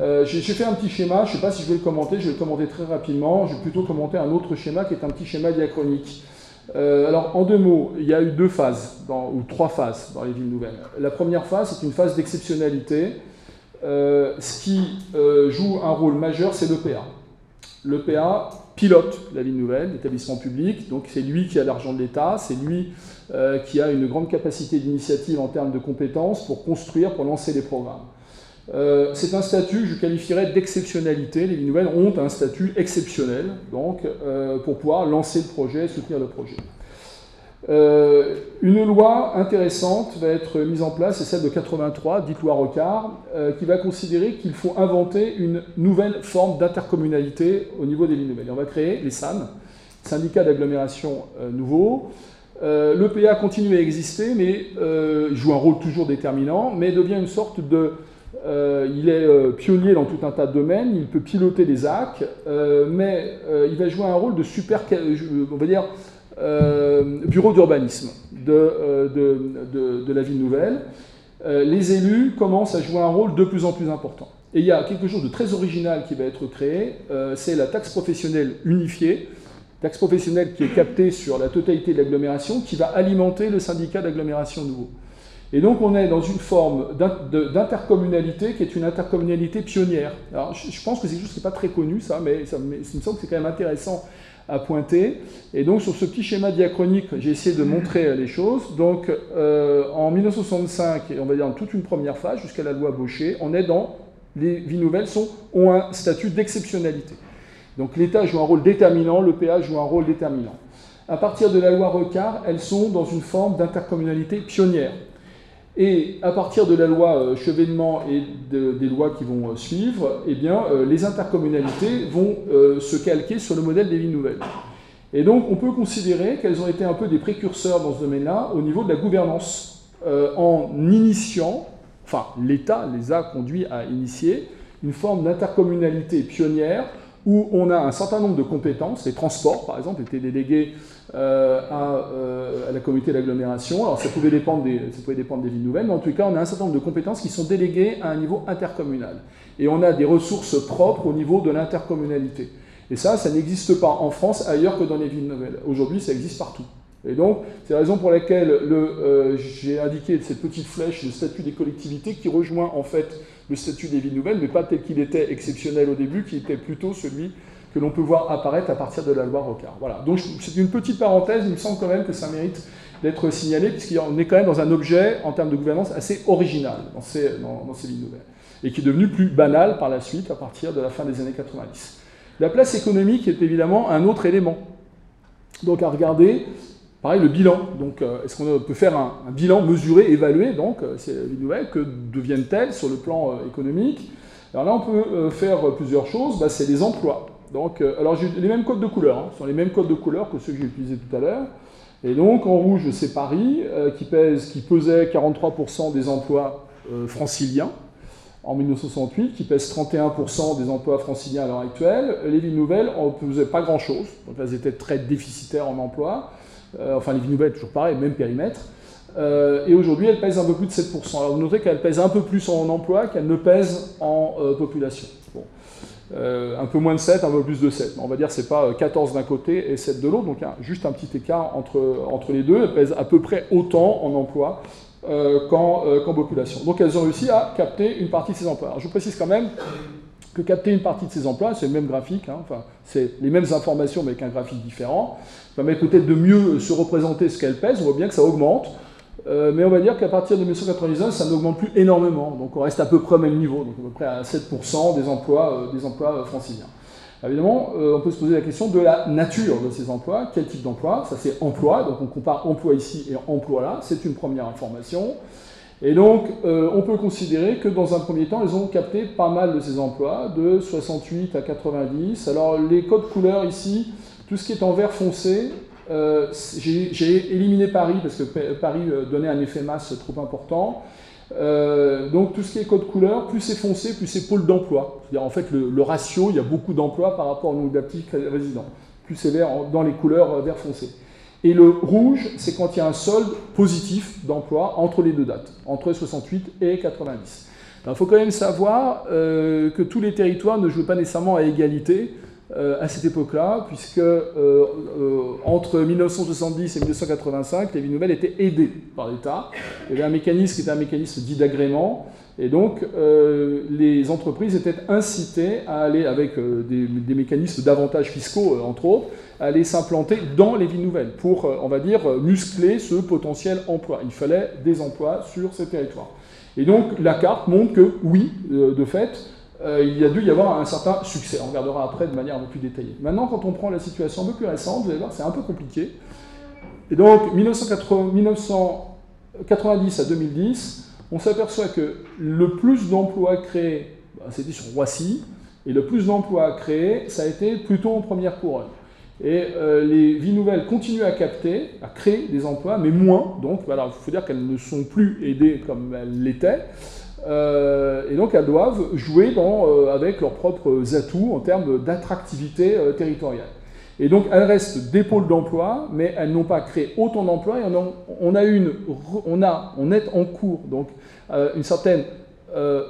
Euh, j'ai fait un petit schéma, je ne sais pas si je vais le commenter, je vais le commenter très rapidement. Je vais plutôt commenter un autre schéma qui est un petit schéma diachronique. Euh, alors, en deux mots, il y a eu deux phases, ou trois phases dans les villes nouvelles. La première phase, c'est une phase d'exceptionnalité. Euh, ce qui joue un rôle majeur, c'est l'EPA. L'EPA pilote la ville nouvelle, l'établissement public, donc c'est lui qui a l'argent de l'État, c'est lui qui a une grande capacité d'initiative en termes de compétences pour construire, pour lancer les programmes. Euh, c'est un statut, je qualifierais d'exceptionnalité. Les villes nouvelles ont un statut exceptionnel, donc, euh, pour pouvoir lancer le projet, soutenir le projet. Euh, une loi intéressante va être mise en place, c'est celle de 83, dite loi Rocard, qui va considérer qu'il faut inventer une nouvelle forme d'intercommunalité au niveau des villes nouvelles. on va créer les SAN, syndicats d'agglomération nouveaux, le PA continue à exister, mais joue un rôle toujours déterminant, mais devient une sorte de euh, il est euh, pionnier dans tout un tas de domaines, il peut piloter des AC, euh, mais il va jouer un rôle de super, on va dire, bureau d'urbanisme de, de, de, la ville nouvelle. les élus commencent à jouer un rôle de plus en plus important. Et il y a quelque chose de très original qui va être créé, c'est la taxe professionnelle unifiée, taxe professionnelle qui est captée sur la totalité de l'agglomération, qui va alimenter le syndicat d'agglomération nouveau. Et donc on est dans une forme d'intercommunalité qui est une intercommunalité pionnière. Alors je pense que c'est quelque chose qui n'est pas très connu ça, mais ça me semble que c'est quand même intéressant à pointer. Et donc sur ce petit schéma diachronique, j'ai essayé de montrer les choses. Donc euh, en 1965, et on va dire dans toute une première phase, jusqu'à la loi Baucher, on est dans les villes nouvelles ont un statut d'exceptionnalité. Donc l'État joue un rôle déterminant, le PA joue un rôle déterminant. À partir de la loi Recard, elles sont dans une forme d'intercommunalité pionnière. Et à partir de la loi euh, Chevènement et des lois qui vont euh, suivre, eh bien, euh, les intercommunalités vont se calquer sur le modèle des villes nouvelles. Et donc, on peut considérer qu'elles ont été un peu des précurseurs dans ce domaine-là au niveau de la gouvernance, en initiant, enfin, l'État les a conduits à initier une forme d'intercommunalité pionnière où on a un certain nombre de compétences. Les transports, par exemple, étaient délégués euh, euh, à, la communauté d'agglomération. Alors ça pouvait, dépendre des, ça pouvait dépendre des villes nouvelles, mais en tout cas, on a un certain nombre de compétences qui sont déléguées à un niveau intercommunal. Et on a des ressources propres au niveau de l'intercommunalité. Et ça, ça n'existe pas en France ailleurs que dans les villes nouvelles. Aujourd'hui, ça existe partout. Et donc, c'est la raison pour laquelle euh, j'ai indiqué cette petite flèche, le statut des collectivités, qui rejoint en fait le statut des villes nouvelles, mais pas tel qu'il était exceptionnel au début, qui était plutôt celui que l'on peut voir apparaître à partir de la loi Rocard. Voilà, donc c'est une petite parenthèse, il me semble quand même que ça mérite d'être signalé, puisqu'on est quand même dans un objet, en termes de gouvernance, assez original dans ces, villes nouvelles, et qui est devenu plus banal par la suite, à partir de la fin des années 90. La place économique est évidemment un autre élément. Donc à regarder, pareil, le bilan. Donc euh, est-ce qu'on peut faire un, bilan mesuré, évalué, donc, euh, ces villes nouvelles, que deviennent-elles sur le plan euh, économique? Alors là, on peut faire plusieurs choses, bah, c'est les emplois. Donc, euh, alors j'ai les mêmes codes de couleur, hein. ce sont les mêmes codes de couleur que ceux que j'ai utilisés tout à l'heure. Et donc en rouge, c'est Paris, euh, qui, pèse, qui pesait 43% des emplois euh, franciliens en 1968, qui pèse 31% des emplois franciliens à l'heure actuelle. Les villes nouvelles ne pesaient pas grand-chose, donc elles étaient très déficitaires en emploi. enfin, les villes nouvelles, toujours pareil, même périmètre. et aujourd'hui, elles pèsent un peu plus de 7%. Alors vous notez qu'elles pèsent un peu plus en emploi qu'elles ne pèsent en population. Bon. Euh, un peu moins de 7, un peu plus de 7. On va dire que ce n'est pas 14 d'un côté et 7 de l'autre, donc juste un petit écart entre, entre les deux. Elles pèsent à peu près autant en emploi euh, euh, qu'en population. Donc elles ont réussi à capter une partie de ces emplois. Alors, je précise quand même que capter une partie de ces emplois, c'est le même graphique, hein, c'est les mêmes informations mais avec un graphique différent, permet peut-être de mieux se représenter ce qu'elles pèsent. On voit bien que ça augmente. Euh, mais on va dire qu'à partir de 1999, ça n'augmente plus énormément. Donc on reste à peu près au même niveau, donc à peu près à 7% des emplois, euh, des emplois euh, franciliens. Évidemment, on peut se poser la question de la nature de ces emplois. Quel type d'emploi? Ça, c'est emploi. Donc on compare emploi ici et emploi là. C'est une première information. Et donc, on peut considérer que dans un premier temps, ils ont capté pas mal de ces emplois, de 68 à 90. Alors, les codes couleurs ici, tout ce qui est en vert foncé, euh, j'ai éliminé Paris parce que Paris euh, donnait un effet masse trop important. Euh, donc tout ce qui est code couleur, plus c'est foncé, plus c'est pôle d'emploi. C'est-à-dire en fait le, ratio, il y a beaucoup d'emplois par rapport au nombre d'actifs résidents. Plus c'est vert dans les couleurs vert foncé. Et le rouge, c'est quand il y a un solde positif d'emploi entre les deux dates, entre 68 et 90. Il faut quand même savoir que tous les territoires ne jouent pas nécessairement à égalité. Euh, à cette époque-là, puisque euh, euh, entre 1970 et 1985, les villes nouvelles étaient aidées par l'État. Il y avait un mécanisme qui était un mécanisme dit d'agrément, et donc les entreprises étaient incitées à aller avec des, mécanismes d'avantages fiscaux, entre autres, à aller s'implanter dans les villes nouvelles pour, on va dire, muscler ce potentiel emploi. Il fallait des emplois sur ces territoires. Et donc la carte montre que oui, de fait, euh, il y a dû y avoir un certain succès. On regardera après de manière un peu plus détaillée. Maintenant, quand on prend la situation un peu plus récente, vous allez voir, c'est un peu compliqué. Et donc, 1990 à 2010, on s'aperçoit que le plus d'emplois créés, bah, c'était sur Roissy, et le plus d'emplois créés, ça a été plutôt en première couronne. Et les villes nouvelles continuent à capter, à créer des emplois, mais moins. Donc, voilà, il faut dire qu'elles ne sont plus aidées comme elles l'étaient. Et donc, elles doivent jouer dans, avec leurs propres atouts en termes d'attractivité territoriale. Et donc, elles restent des pôles d'emploi, mais elles n'ont pas créé autant d'emplois. Et on, a, une, on, a, on est en cours, donc, euh, une certaine euh,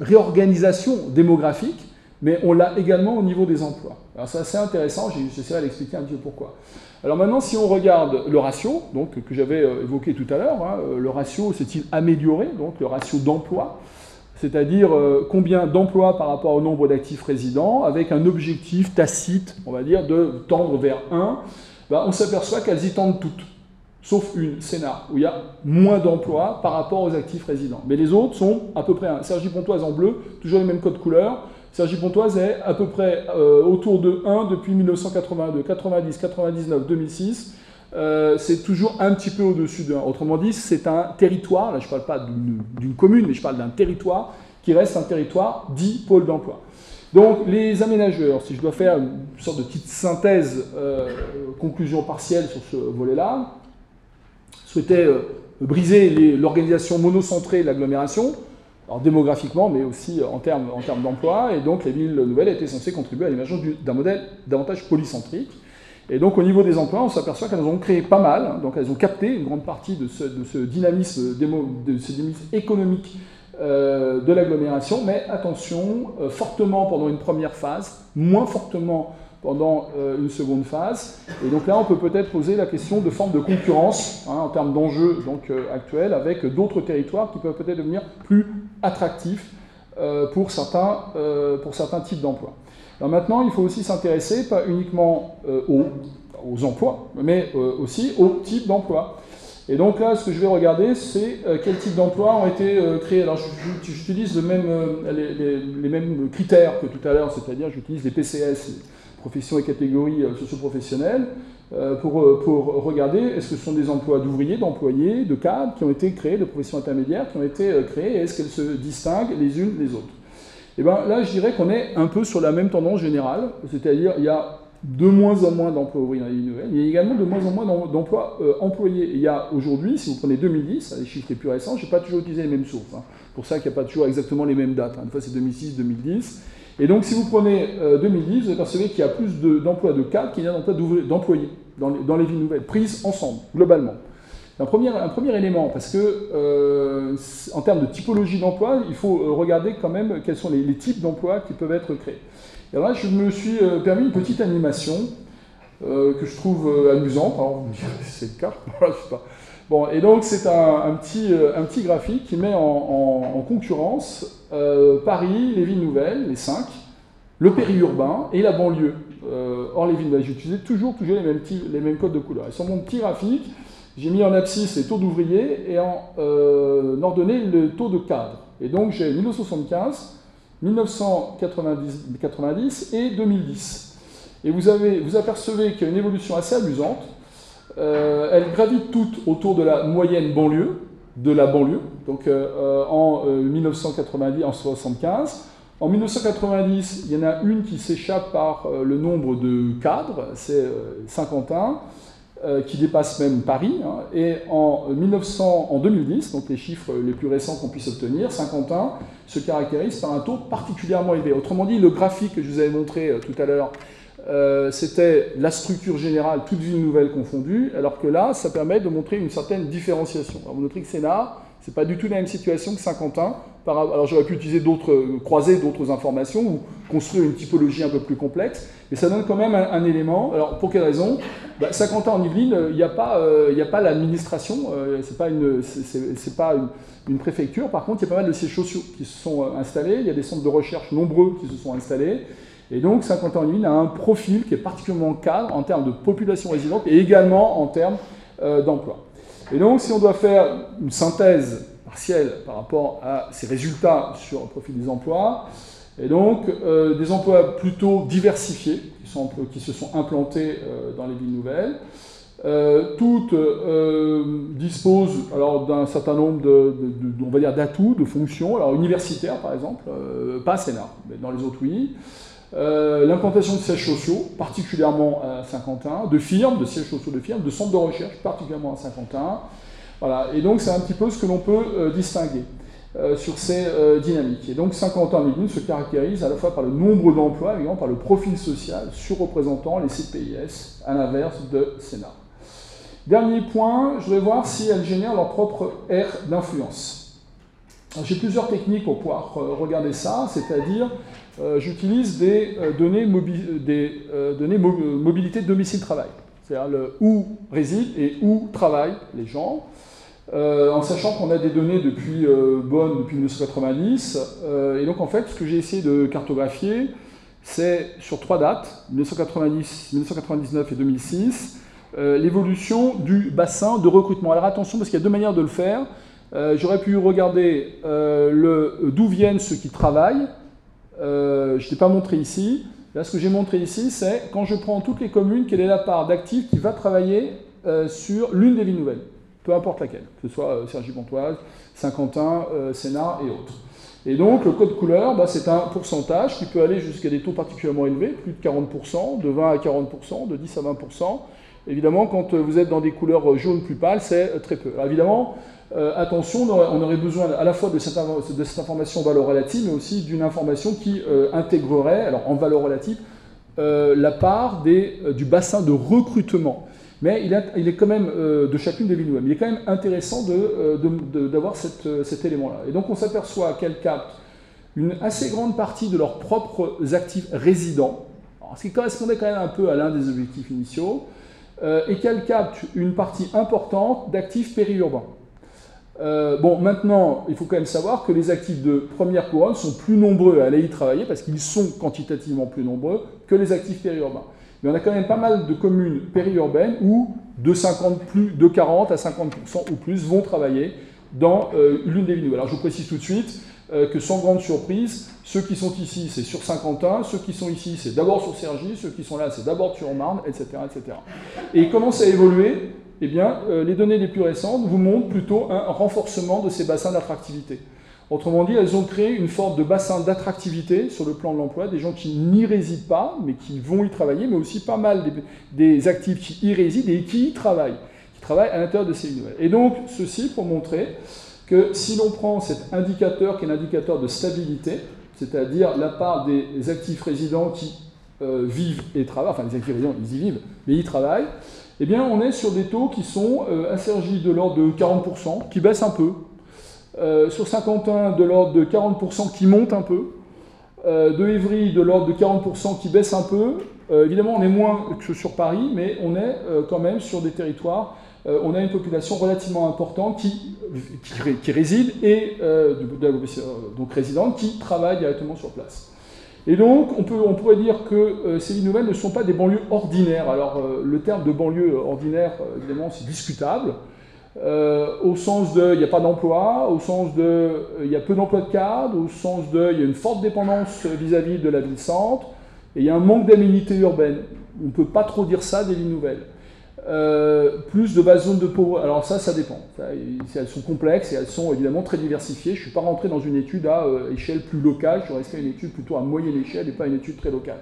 réorganisation démographique, mais on l'a également au niveau des emplois. Alors, c'est assez intéressant, j'essaierai d'expliquer un petit peu pourquoi. Alors maintenant, si on regarde le ratio, que j'avais euh, évoqué tout à l'heure, hein, le ratio s'est-il amélioré, donc le ratio d'emploi? C'est-à-dire euh, combien d'emplois par rapport au nombre d'actifs résidents, avec un objectif tacite, on va dire, de tendre vers 1, ben, on s'aperçoit qu'elles y tendent toutes, sauf une, Sénat, où il y a moins d'emplois par rapport aux actifs résidents. Mais les autres sont à peu près 1. Sergi Pontoise en bleu, toujours les mêmes codes couleurs. Sergi Pontoise est à peu près euh, autour de 1 depuis 1982, 90, 99, 2006. Euh, c'est toujours un petit peu au-dessus d'un. Autrement dit, c'est un territoire, là je ne parle pas d'une commune, mais je parle d'un territoire qui reste un territoire dit pôle d'emploi. Donc les aménageurs, si je dois faire une sorte de petite synthèse, euh, conclusion partielle sur ce volet-là, souhaitaient euh, briser l'organisation monocentrée de l'agglomération, alors démographiquement, mais aussi en termes, en d'emploi, et donc les villes nouvelles étaient censées contribuer à l'émergence d'un modèle davantage polycentrique. Et donc au niveau des emplois, on s'aperçoit qu'elles ont créé pas mal, donc elles ont capté une grande partie de ce, ce dynamisme économique euh, de l'agglomération, mais attention, euh, fortement pendant une première phase, moins fortement pendant euh, une seconde phase. Et donc là, on peut peut-être poser la question de forme de concurrence hein, en termes d'enjeux donc, actuels avec d'autres territoires qui peuvent peut-être devenir plus attractifs pour, certains, pour certains types d'emplois. Alors maintenant, il faut aussi s'intéresser pas uniquement euh, aux, emplois, mais euh, aussi aux types d'emplois. Et donc là, ce que je vais regarder, c'est euh, quels types d'emplois ont été créés. Alors j'utilise les, mêmes critères que tout à l'heure, c'est-à-dire j'utilise les PCS, professions et catégories socioprofessionnelles, pour, pour regarder est-ce que ce sont des emplois d'ouvriers, d'employés, de cadres qui ont été créés, de professions intermédiaires qui ont été créés, et est-ce qu'elles se distinguent les unes des autres? Et eh bien là, je dirais qu'on est un peu sur la même tendance générale, c'est-à-dire il y a de moins en moins d'emplois ouvriers dans les nouvelles, il y a également de moins en moins d'emplois euh, employés. il y a aujourd'hui, si vous prenez 2010, les chiffres les plus récents, je n'ai pas toujours utilisé les mêmes sources, hein. pour ça qu'il n'y a pas toujours exactement les mêmes dates, hein. une fois c'est 2006, 2010. Et donc si vous prenez 2010, euh, vous apercevez qu'il y a plus d'emplois de, cadres qu'il y a d'emplois d'employés dans, les villes nouvelles, prises ensemble, globalement. Un premier, un premier, élément, parce que euh, en termes de typologie d'emploi, il faut euh, regarder quand même quels sont les, types d'emplois qui peuvent être créés. Et là, je me suis permis une petite animation que je trouve amusante. Alors, c'est le cas. Bon, et donc c'est un, petit, un petit graphique qui met en, concurrence Paris, les villes nouvelles, les cinq, le périurbain et la banlieue. or, les villes nouvelles, j'utilisais toujours, toujours les mêmes, les mêmes codes de couleur. Et sur mon petit graphique, j'ai mis en abscisse les taux d'ouvriers et en euh, ordonnée le taux de cadre. Et donc j'ai 1975, 1990 et 2010. Et vous, avez, vous apercevez qu'il y a une évolution assez amusante. Euh, elle gravite toutes autour de la moyenne banlieue, de la banlieue, donc euh, en 1990, en 75. En 1990, il y en a une qui s'échappe par le nombre de cadres, c'est Saint-Quentin. Euh, qui dépasse même Paris. Hein. et en, 1900, en 2010, donc les chiffres les plus récents qu'on puisse obtenir, Saint-Quentin se caractérise par un taux particulièrement élevé. Autrement dit, le graphique que je vous avais montré euh, tout à l'heure, euh, c'était la structure générale, toute ville nouvelle confondue, alors que là, ça permet de montrer une certaine différenciation. Alors, vous noterez que Sénat, c'est pas du tout la même situation que Saint-Quentin. Alors j'aurais pu utiliser d'autres, croiser d'autres informations ou construire une typologie un peu plus complexe, mais ça donne quand même un, élément. Alors pour quelle raison? Bah, Saint-Quentin en Yvelines, il n'y a pas, euh, pas l'administration, euh, c'est pas, une, pas une, préfecture. Par contre, il y a pas mal de sièges sociaux qui se sont euh, installés. Il y a des centres de recherche nombreux qui se sont installés. Et donc Saint-Quentin en Yvelines a un profil qui est particulièrement cadre en termes de population résidente et également en termes d'emploi. Et donc, si on doit faire une synthèse partielle par rapport à ces résultats sur le profil des emplois, et donc euh, des emplois plutôt diversifiés qui, se sont implantés euh, dans les villes nouvelles. Euh, toutes disposent alors d'un certain nombre de, on va dire d'atouts, de fonctions. Alors universitaires par exemple, pas Sénat, mais dans les autres oui. L'implantation de sièges sociaux, particulièrement à Saint-Quentin, de firmes, de sièges sociaux de firmes, de centres de recherche, particulièrement à Saint-Quentin. Voilà. Et donc c'est un petit peu ce que l'on peut distinguer. Euh, sur ces euh, dynamiques. Et donc Saint-Quentin-Miguel se caractérise à la fois par le nombre d'emplois, également par le profil social surreprésentant les CPIS, à l'inverse de Sénat. Dernier point, je voudrais voir si elles génèrent leur propre aire d'influence. J'ai plusieurs techniques pour pouvoir euh, regarder ça, c'est-à-dire j'utilise des données, mobilité domicile-travail, c'est-à-dire où résident et où travaillent les gens. Euh, en sachant qu'on a des données depuis euh, Bonn, depuis 1990. Euh, et donc, en fait, ce que j'ai essayé de cartographier, c'est sur trois dates, 1990, 1999 et 2006, l'évolution du bassin de recrutement. Alors attention, parce qu'il y a deux manières de le faire. J'aurais pu regarder d'où viennent ceux qui travaillent. je ne t'ai pas montré ici. Là, ce que j'ai montré ici, c'est quand je prends toutes les communes, quelle est la part d'actifs qui va travailler sur l'une des villes nouvelles peu importe laquelle, que ce soit euh, Sergi-Pontoise, Saint-Quentin, euh, Sénat et autres. Et donc le code couleur, bah, c'est un pourcentage qui peut aller jusqu'à des taux particulièrement élevés, plus de 40%, de 20 à 40%, de 10 à 20%. Évidemment, quand euh, vous êtes dans des couleurs jaunes plus pâles, c'est très peu. Évidemment, attention, on aurait, besoin à la fois de cette, information en valeur relative, mais aussi d'une information qui intégrerait, alors en valeur relative, la part du bassin de recrutement mais il, est quand même, euh, de chacune des villes il est quand même intéressant euh, d'avoir euh, cet élément-là. Et donc on s'aperçoit qu'elles captent une assez grande partie de leurs propres actifs résidents, ce qui correspondait quand même un peu à l'un des objectifs initiaux, et qu'elles captent une partie importante d'actifs périurbains. Bon, maintenant, il faut quand même savoir que les actifs de première couronne sont plus nombreux à aller y travailler parce qu'ils sont quantitativement plus nombreux que les actifs périurbains mais on a quand même pas mal de communes périurbaines où de 50 plus, de 40 à 50% ou plus vont travailler dans euh, l'une des villes. Alors je vous précise tout de suite euh, que sans grande surprise, ceux qui sont ici, c'est sur Saint-Quentin, ceux qui sont ici, c'est d'abord sur Cergy, ceux qui sont là, c'est d'abord sur Marne, etc., etc. Et comment ça a évolué? Eh euh, les données les plus récentes vous montrent plutôt un renforcement de ces bassins d'attractivité. Autrement dit, elles ont créé une forme de bassin d'attractivité sur le plan de l'emploi, des gens qui n'y résident pas, mais qui vont y travailler, mais aussi pas mal des, actifs qui y résident et qui y travaillent, qui travaillent à l'intérieur de ces nouvelles. Et donc, ceci pour montrer que si l'on prend cet indicateur qui est l'indicateur de stabilité, c'est-à-dire la part des actifs résidents qui euh, vivent et travaillent, enfin les actifs résidents, ils y vivent, mais ils travaillent, eh bien on est sur des taux qui sont euh, de l'ordre de 40%, qui baissent un peu, euh, sur Saint-Quentin, de l'ordre de 40% qui monte un peu. Euh, de Évry, de l'ordre de 40% qui baisse un peu. Euh, évidemment, on est moins que sur Paris, mais on est quand même sur des territoires. on a une population relativement importante qui, qui, réside et donc résidente qui travaille directement sur place. Et donc, on, peut, on pourrait dire que ces villes nouvelles ne sont pas des banlieues ordinaires. Alors, le terme de banlieue ordinaire, évidemment, c'est discutable. Euh, au sens de il n'y a pas d'emploi, au sens de euh, il y a peu d'emplois de cadre, au sens de il y a une forte dépendance vis-à-vis de la ville-centre, et il y a un manque d'aménité urbaine. On ne peut pas trop dire ça des villes nouvelles. Euh, plus de basses zones de pauvreté. Alors ça, ça dépend. elles sont complexes et elles sont évidemment très diversifiées. Je ne suis pas rentré dans une étude à échelle plus locale, je suis resté à une étude plutôt à moyenne échelle et pas une étude très locale.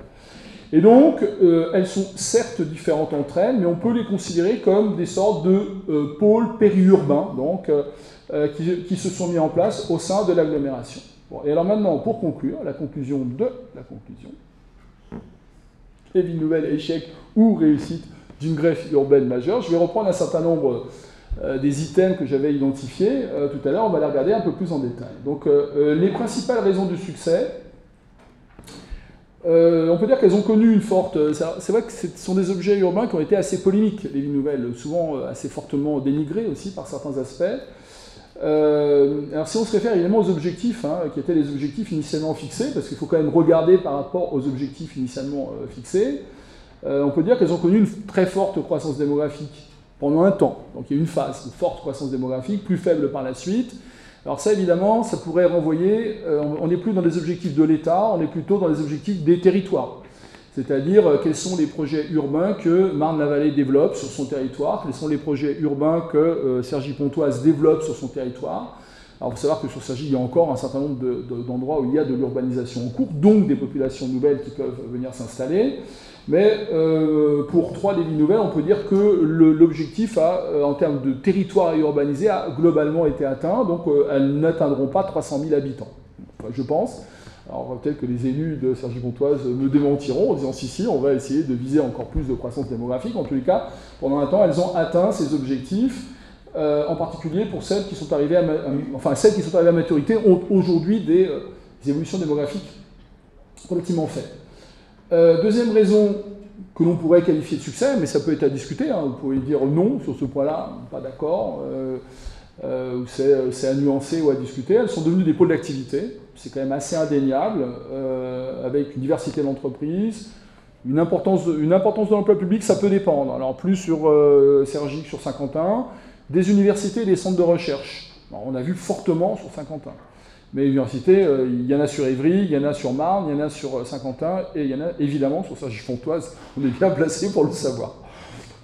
Et donc, euh, elles sont certes différentes entre elles, mais on peut les considérer comme des sortes de euh, pôles périurbains, donc, euh, qui, se sont mis en place au sein de l'agglomération. et alors maintenant, pour conclure, la conclusion de la conclusion, villes nouvelle, échec ou réussite d'une greffe urbaine majeure, je vais reprendre un certain nombre des items que j'avais identifiés tout à l'heure, on va les regarder un peu plus en détail. Donc, les principales raisons du succès, euh, on peut dire qu'elles ont connu une forte. Euh, c'est vrai que ce sont des objets urbains qui ont été assez polémiques, les villes nouvelles, souvent euh, assez fortement dénigrés aussi par certains aspects. alors si on se réfère évidemment aux objectifs, hein, qui étaient les objectifs initialement fixés, parce qu'il faut quand même regarder par rapport aux objectifs initialement fixés, on peut dire qu'elles ont connu une très forte croissance démographique pendant un temps. Donc il y a une phase, une forte croissance démographique, plus faible par la suite, alors ça, évidemment, ça pourrait renvoyer, euh, on n'est plus dans les objectifs de l'État, on est plutôt dans les objectifs des territoires. C'est-à-dire euh, quels sont les projets urbains que Marne-la-Vallée développe sur son territoire, quels sont les projets urbains que euh, Sergi Pontoise développe sur son territoire. Alors, il faut savoir que sur Sergi, il y a encore un certain nombre d'endroits où il y a de l'urbanisation en cours, donc des populations nouvelles qui peuvent venir s'installer. Mais euh, pour trois des villes nouvelles, on peut dire que l'objectif euh, en termes de territoire à urbaniser a globalement été atteint, donc euh, elles n'atteindront pas 300 000 habitants, je pense. Alors peut-être que les élus de Sergi-Pontoise me démentiront en disant si si, on va essayer de viser encore plus de croissance démographique. En tous les cas, pendant un temps, elles ont atteint ces objectifs. en particulier pour celles qui sont arrivées à, enfin celles qui sont arrivées à maturité ont aujourd'hui des, des évolutions démographiques relativement faibles. Euh, deuxième raison que l'on pourrait qualifier de succès, mais ça peut être à discuter, hein, vous pouvez dire non sur ce point-là, pas d'accord, euh, euh, c'est à nuancer ou à discuter, elles sont devenues des pôles d'activité, c'est quand même assez indéniable, avec une diversité d'entreprises, une importance, de, l'emploi public, ça peut dépendre. Alors plus sur Sergique, sur Saint-Quentin, des universités et des centres de recherche. on a vu fortement sur Saint-Quentin. Mais l'université, euh, il y en a sur Évry, il y en a sur Marne, il y en a sur euh, Saint-Quentin, et il y en a évidemment sur Sergi-Pontoise. On est bien placé pour le savoir.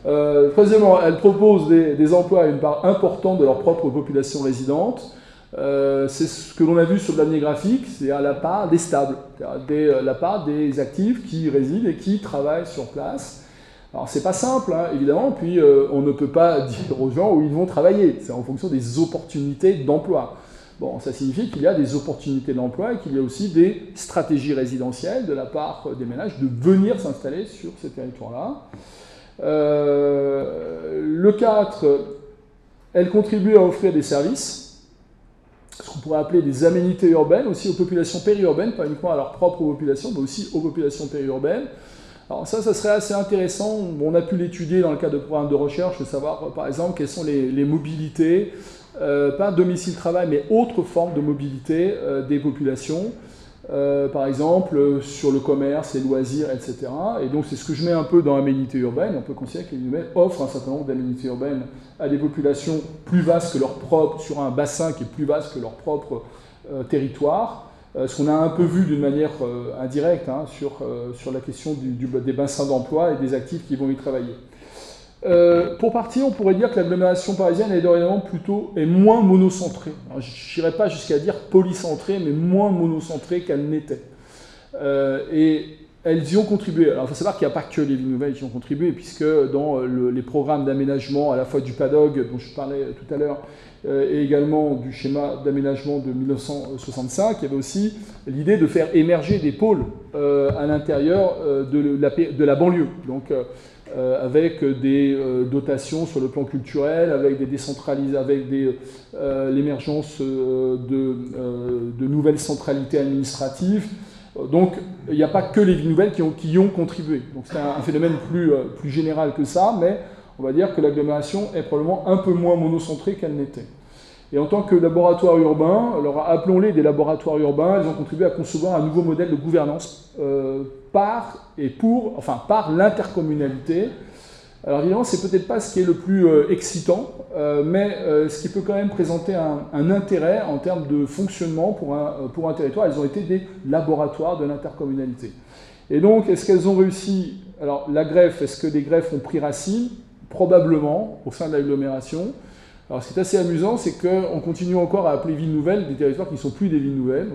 Euh, troisièmement, elle propose des, emplois à une part importante de leur propre population résidente. c'est ce que l'on a vu sur l'année graphique, c'est à la part des stables, à la part des actifs qui résident et qui travaillent sur place. Alors c'est pas simple, hein, évidemment, puis on ne peut pas dire aux gens où ils vont travailler, c'est en fonction des opportunités d'emploi. Bon, ça signifie qu'il y a des opportunités d'emploi et qu'il y a aussi des stratégies résidentielles de la part des ménages de venir s'installer sur ces territoires-là. Euh, le 4, elle contribue à offrir des services, ce qu'on pourrait appeler des aménités urbaines, aussi aux populations périurbaines, pas uniquement à leur propre population, mais aussi aux populations périurbaines. Alors ça, ça serait assez intéressant. On a pu l'étudier dans le cadre de programmes de recherche, de savoir par exemple quelles sont les, les mobilités euh, pas domicile-travail, mais autre forme de mobilité euh, des populations, euh, par exemple sur le commerce, les loisirs, etc. Et donc c'est ce que je mets un peu dans l'aménité urbaine. On peut considérer que les offrent un certain nombre d'aménités urbaines à des populations plus vastes que leur propre, sur un bassin qui est plus vaste que leur propre territoire. ce qu'on a un peu vu d'une manière indirecte hein, sur la question des bassins d'emploi et des actifs qui vont y travailler. Euh, pour partir, on pourrait dire que l'agglomération parisienne est dorénavant plutôt est moins monocentrée. Je n'irai pas jusqu'à dire polycentrée, mais moins monocentrée qu'elle n'était. Euh, et elles y ont contribué. Alors il faut savoir qu'il n'y a pas que les villes nouvelles qui ont contribué, puisque dans les programmes d'aménagement, à la fois du PADOG, dont je parlais tout à l'heure, euh, et également du schéma d'aménagement de 1965, il y avait aussi l'idée de faire émerger des pôles à l'intérieur de, de, la banlieue. Donc euh, avec des euh, dotations sur le plan culturel, avec des avec euh, l'émergence de, nouvelles centralités administratives. Donc il n'y a pas que les villes nouvelles qui, y ont contribué. Donc c'est un, phénomène plus, général que ça, mais on va dire que l'agglomération est probablement un peu moins monocentrée qu'elle n'était. Et en tant que laboratoire urbain, alors appelons-les des laboratoires urbains, ils ont contribué à concevoir un nouveau modèle de gouvernance par et pour, enfin par l'intercommunalité. Alors évidemment, c'est peut-être pas ce qui est le plus euh, excitant, euh, mais ce qui peut quand même présenter un, intérêt en termes de fonctionnement pour un, pour un territoire. Ils ont été des laboratoires de l'intercommunalité. Et donc, est-ce qu'elles ont réussi? Alors la greffe, est-ce que des greffes ont pris racine? Probablement au sein de l'agglomération. Alors ce qui est assez amusant, c'est qu'on continue encore à appeler villes nouvelles des territoires qui ne sont plus des villes nouvelles.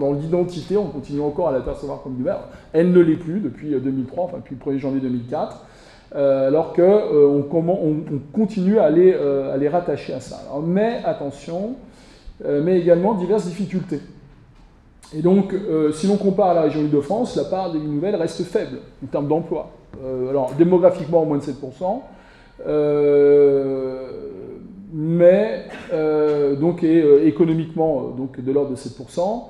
Dans l'identité, on continue encore à la percevoir comme nouvelle. Elle ne l'est plus depuis 2003, euh, enfin depuis le 1er janvier 2004. Euh, alors qu'on euh, on, continue à les, à les, rattacher à ça. mais attention, mais également diverses difficultés. Et donc, si l'on compare à la région Île-de-France, la part des villes nouvelles reste faible en termes d'emploi. alors, démographiquement, moins de 7% mais euh, donc et, euh, économiquement euh, donc de l'ordre de 7%.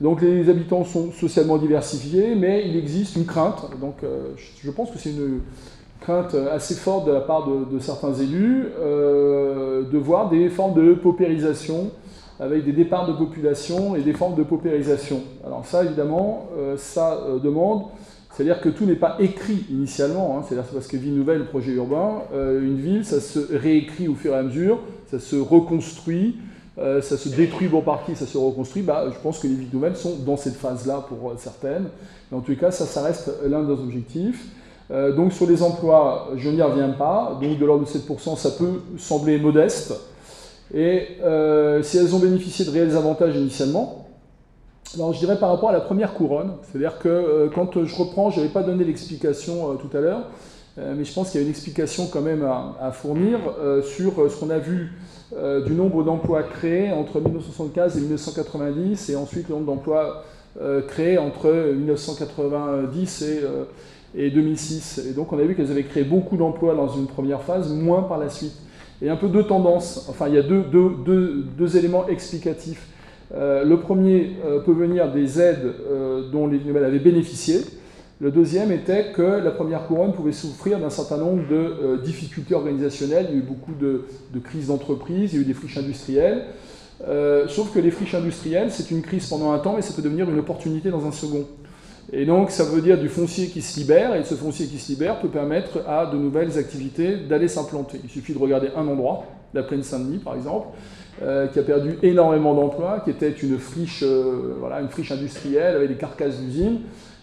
Donc les habitants sont socialement diversifiés, mais il existe une crainte. Donc je pense que c'est une crainte assez forte de la part de, certains élus de voir des formes de paupérisation avec des départs de population et des formes de paupérisation. Alors ça, évidemment, ça demande c'est-à-dire que tout n'est pas écrit initialement, hein. c'est-à-dire parce que vie nouvelle, projet urbain, euh, une ville, ça se réécrit au fur et à mesure, ça se reconstruit, euh, ça se détruit bon partie, ça se reconstruit. Bah, je pense que les villes nouvelles sont dans cette phase-là pour euh, certaines. Mais en tout cas, ça, ça reste l'un des objectifs. donc sur les emplois, je n'y reviens pas. Donc de l'ordre de 7%, ça peut sembler modeste. et si elles ont bénéficié de réels avantages initialement, alors je dirais par rapport à la première couronne, c'est-à-dire que quand je reprends, je n'avais pas donné l'explication tout à l'heure, mais je pense qu'il y a une explication quand même à, fournir sur ce qu'on a vu du nombre d'emplois créés entre 1975 et 1990, et ensuite le nombre d'emplois créés entre 1990 et et 2006. Et donc on a vu qu'elles avaient créé beaucoup d'emplois dans une première phase, moins par la suite. Et un peu deux tendances, enfin il y a deux, deux, deux, éléments explicatifs. Euh, le premier euh, peut venir des aides euh, dont les nouvelles avaient bénéficié. Le deuxième était que la première couronne pouvait souffrir d'un certain nombre de difficultés organisationnelles. Il y a eu beaucoup de, de crises d'entreprise, il y a eu des friches industrielles. sauf que les friches industrielles, c'est une crise pendant un temps, mais ça peut devenir une opportunité dans un second. Et donc, ça veut dire du foncier qui se libère, et ce foncier qui se libère peut permettre à de nouvelles activités d'aller s'implanter. Il suffit de regarder un endroit, la plaine Saint-Denis par exemple, euh, qui a perdu énormément d'emplois, qui était une friche, euh, voilà, une friche industrielle avec des carcasses d'usines,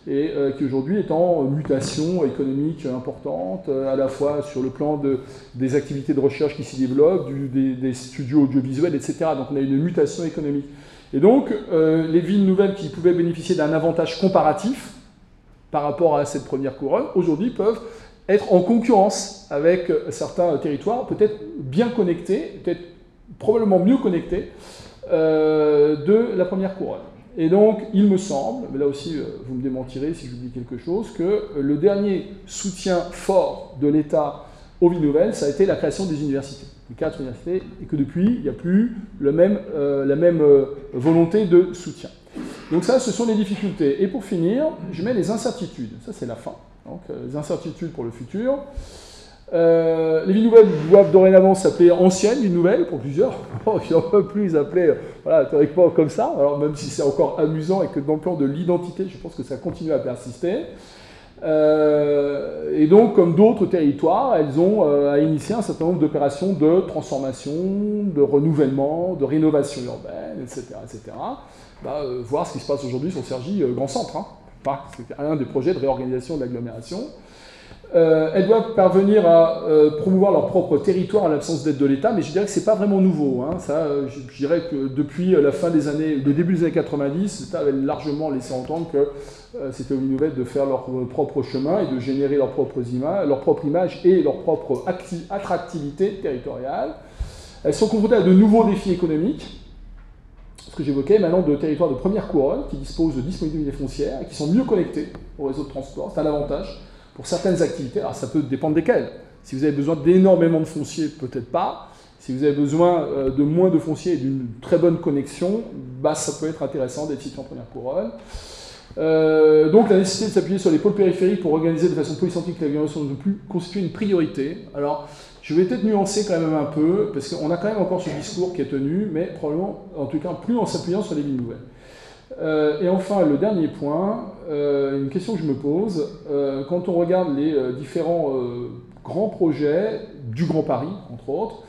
et euh, qui aujourd'hui est en mutation économique importante, à la fois sur le plan de, des activités de recherche qui s'y développent, des, studios audiovisuels, etc. Donc on a une mutation économique. Et donc, les villes nouvelles qui pouvaient bénéficier d'un avantage comparatif par rapport à cette première couronne, aujourd'hui peuvent être en concurrence avec certains territoires, peut-être bien connectés, peut-être probablement mieux connectés euh, de la première couronne. Et donc, il me semble, mais là aussi euh, vous me démentirez si dis quelque chose, que le dernier soutien fort de l'État aux villes nouvelles, ça a été la création des universités quatre universités, et que depuis, il n'y a plus le même, euh, la même volonté de soutien. Donc ça, ce sont les difficultés. Et pour finir, je mets les incertitudes. Ça, c'est la fin. Donc, les incertitudes pour le futur. Les villes nouvelles doivent dorénavant s'appeler anciennes villes nouvelles, pour plusieurs. Oh, n'en peuvent plus les appeler voilà, théoriquement comme ça, alors même si c'est encore amusant et que dans le plan de l'identité, je pense que ça continue à persister. Euh, et donc, comme d'autres territoires, elles ont euh, à initier un certain nombre d'opérations de transformation, de renouvellement, de rénovation urbaine, etc. etc. Bah, euh, voir ce qui se passe aujourd'hui sur Sergi Grand Centre. Hein. c'est un des projets de réorganisation de l'agglomération. Elles doivent parvenir à promouvoir leur propre territoire en l'absence d'aide de l'État, mais je dirais que ce n'est pas vraiment nouveau. Hein. Ça, je, dirais que depuis la fin des années, le début des années 90, l'État avait largement laissé entendre que euh, c'était aux nouvelles de faire leur propre chemin et de générer leur propre image, leur propre image et leur propre attractivité territoriale. Elles sont confrontées à de nouveaux défis économiques, ce que j'évoquais maintenant de territoires de première couronne qui disposent de disponibilité foncière et qui sont mieux connectés au réseau de transport. C'est un avantage pour certaines activités. Alors ça peut dépendre desquelles. Si vous avez besoin d'énormément de foncier, peut-être pas. Si vous avez besoin euh, de moins de foncier et d'une très bonne connexion, bah, ça peut être intéressant d'être situé en première couronne. Euh, donc la nécessité de s'appuyer sur les pôles périphériques pour organiser de façon polycentrique l'agglomération ne plus constituer une priorité. Alors, je vais peut-être nuancer quand même un peu, parce qu'on a quand même encore ce discours qui est tenu, mais probablement, en tout cas, plus en s'appuyant sur les villes nouvelles. Euh, et enfin, le dernier point, euh, une question que je me pose, quand on regarde les différents grands projets du Grand Paris, entre autres,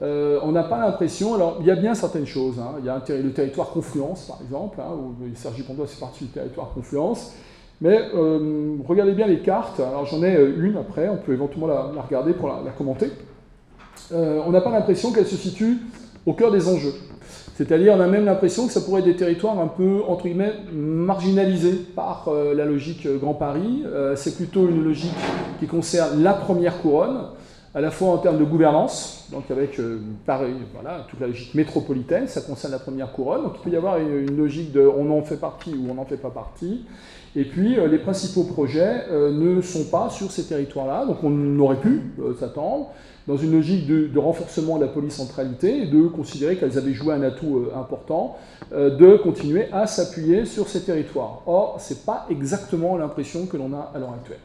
euh, on n'a pas l'impression, alors il y a bien certaines choses, hein. il y a le territoire Confluence par exemple, hein, où Sergi Pontois c'est partie du territoire Confluence, mais euh, regardez bien les cartes, alors j'en ai euh, une après, on peut éventuellement la, regarder pour la, commenter. on n'a pas l'impression qu'elle se situe au cœur des enjeux. C'est-à-dire, on a même l'impression que ça pourrait être des territoires un peu, entre guillemets, marginalisés par la logique Grand Paris. c'est plutôt une logique qui concerne la première couronne, à la fois en termes de gouvernance, donc avec euh, pareil, voilà, toute la logique métropolitaine, ça concerne la première couronne, donc il peut y avoir une, logique de on en fait partie ou on n'en fait pas partie, et puis euh, les principaux projets euh, ne sont pas sur ces territoires-là, donc on aurait pu s'attendre, dans une logique de, renforcement de la polycentralité, de considérer qu'elles avaient joué un atout euh, important, euh, de continuer à s'appuyer sur ces territoires. Or, ce n'est pas exactement l'impression que l'on a à l'heure actuelle.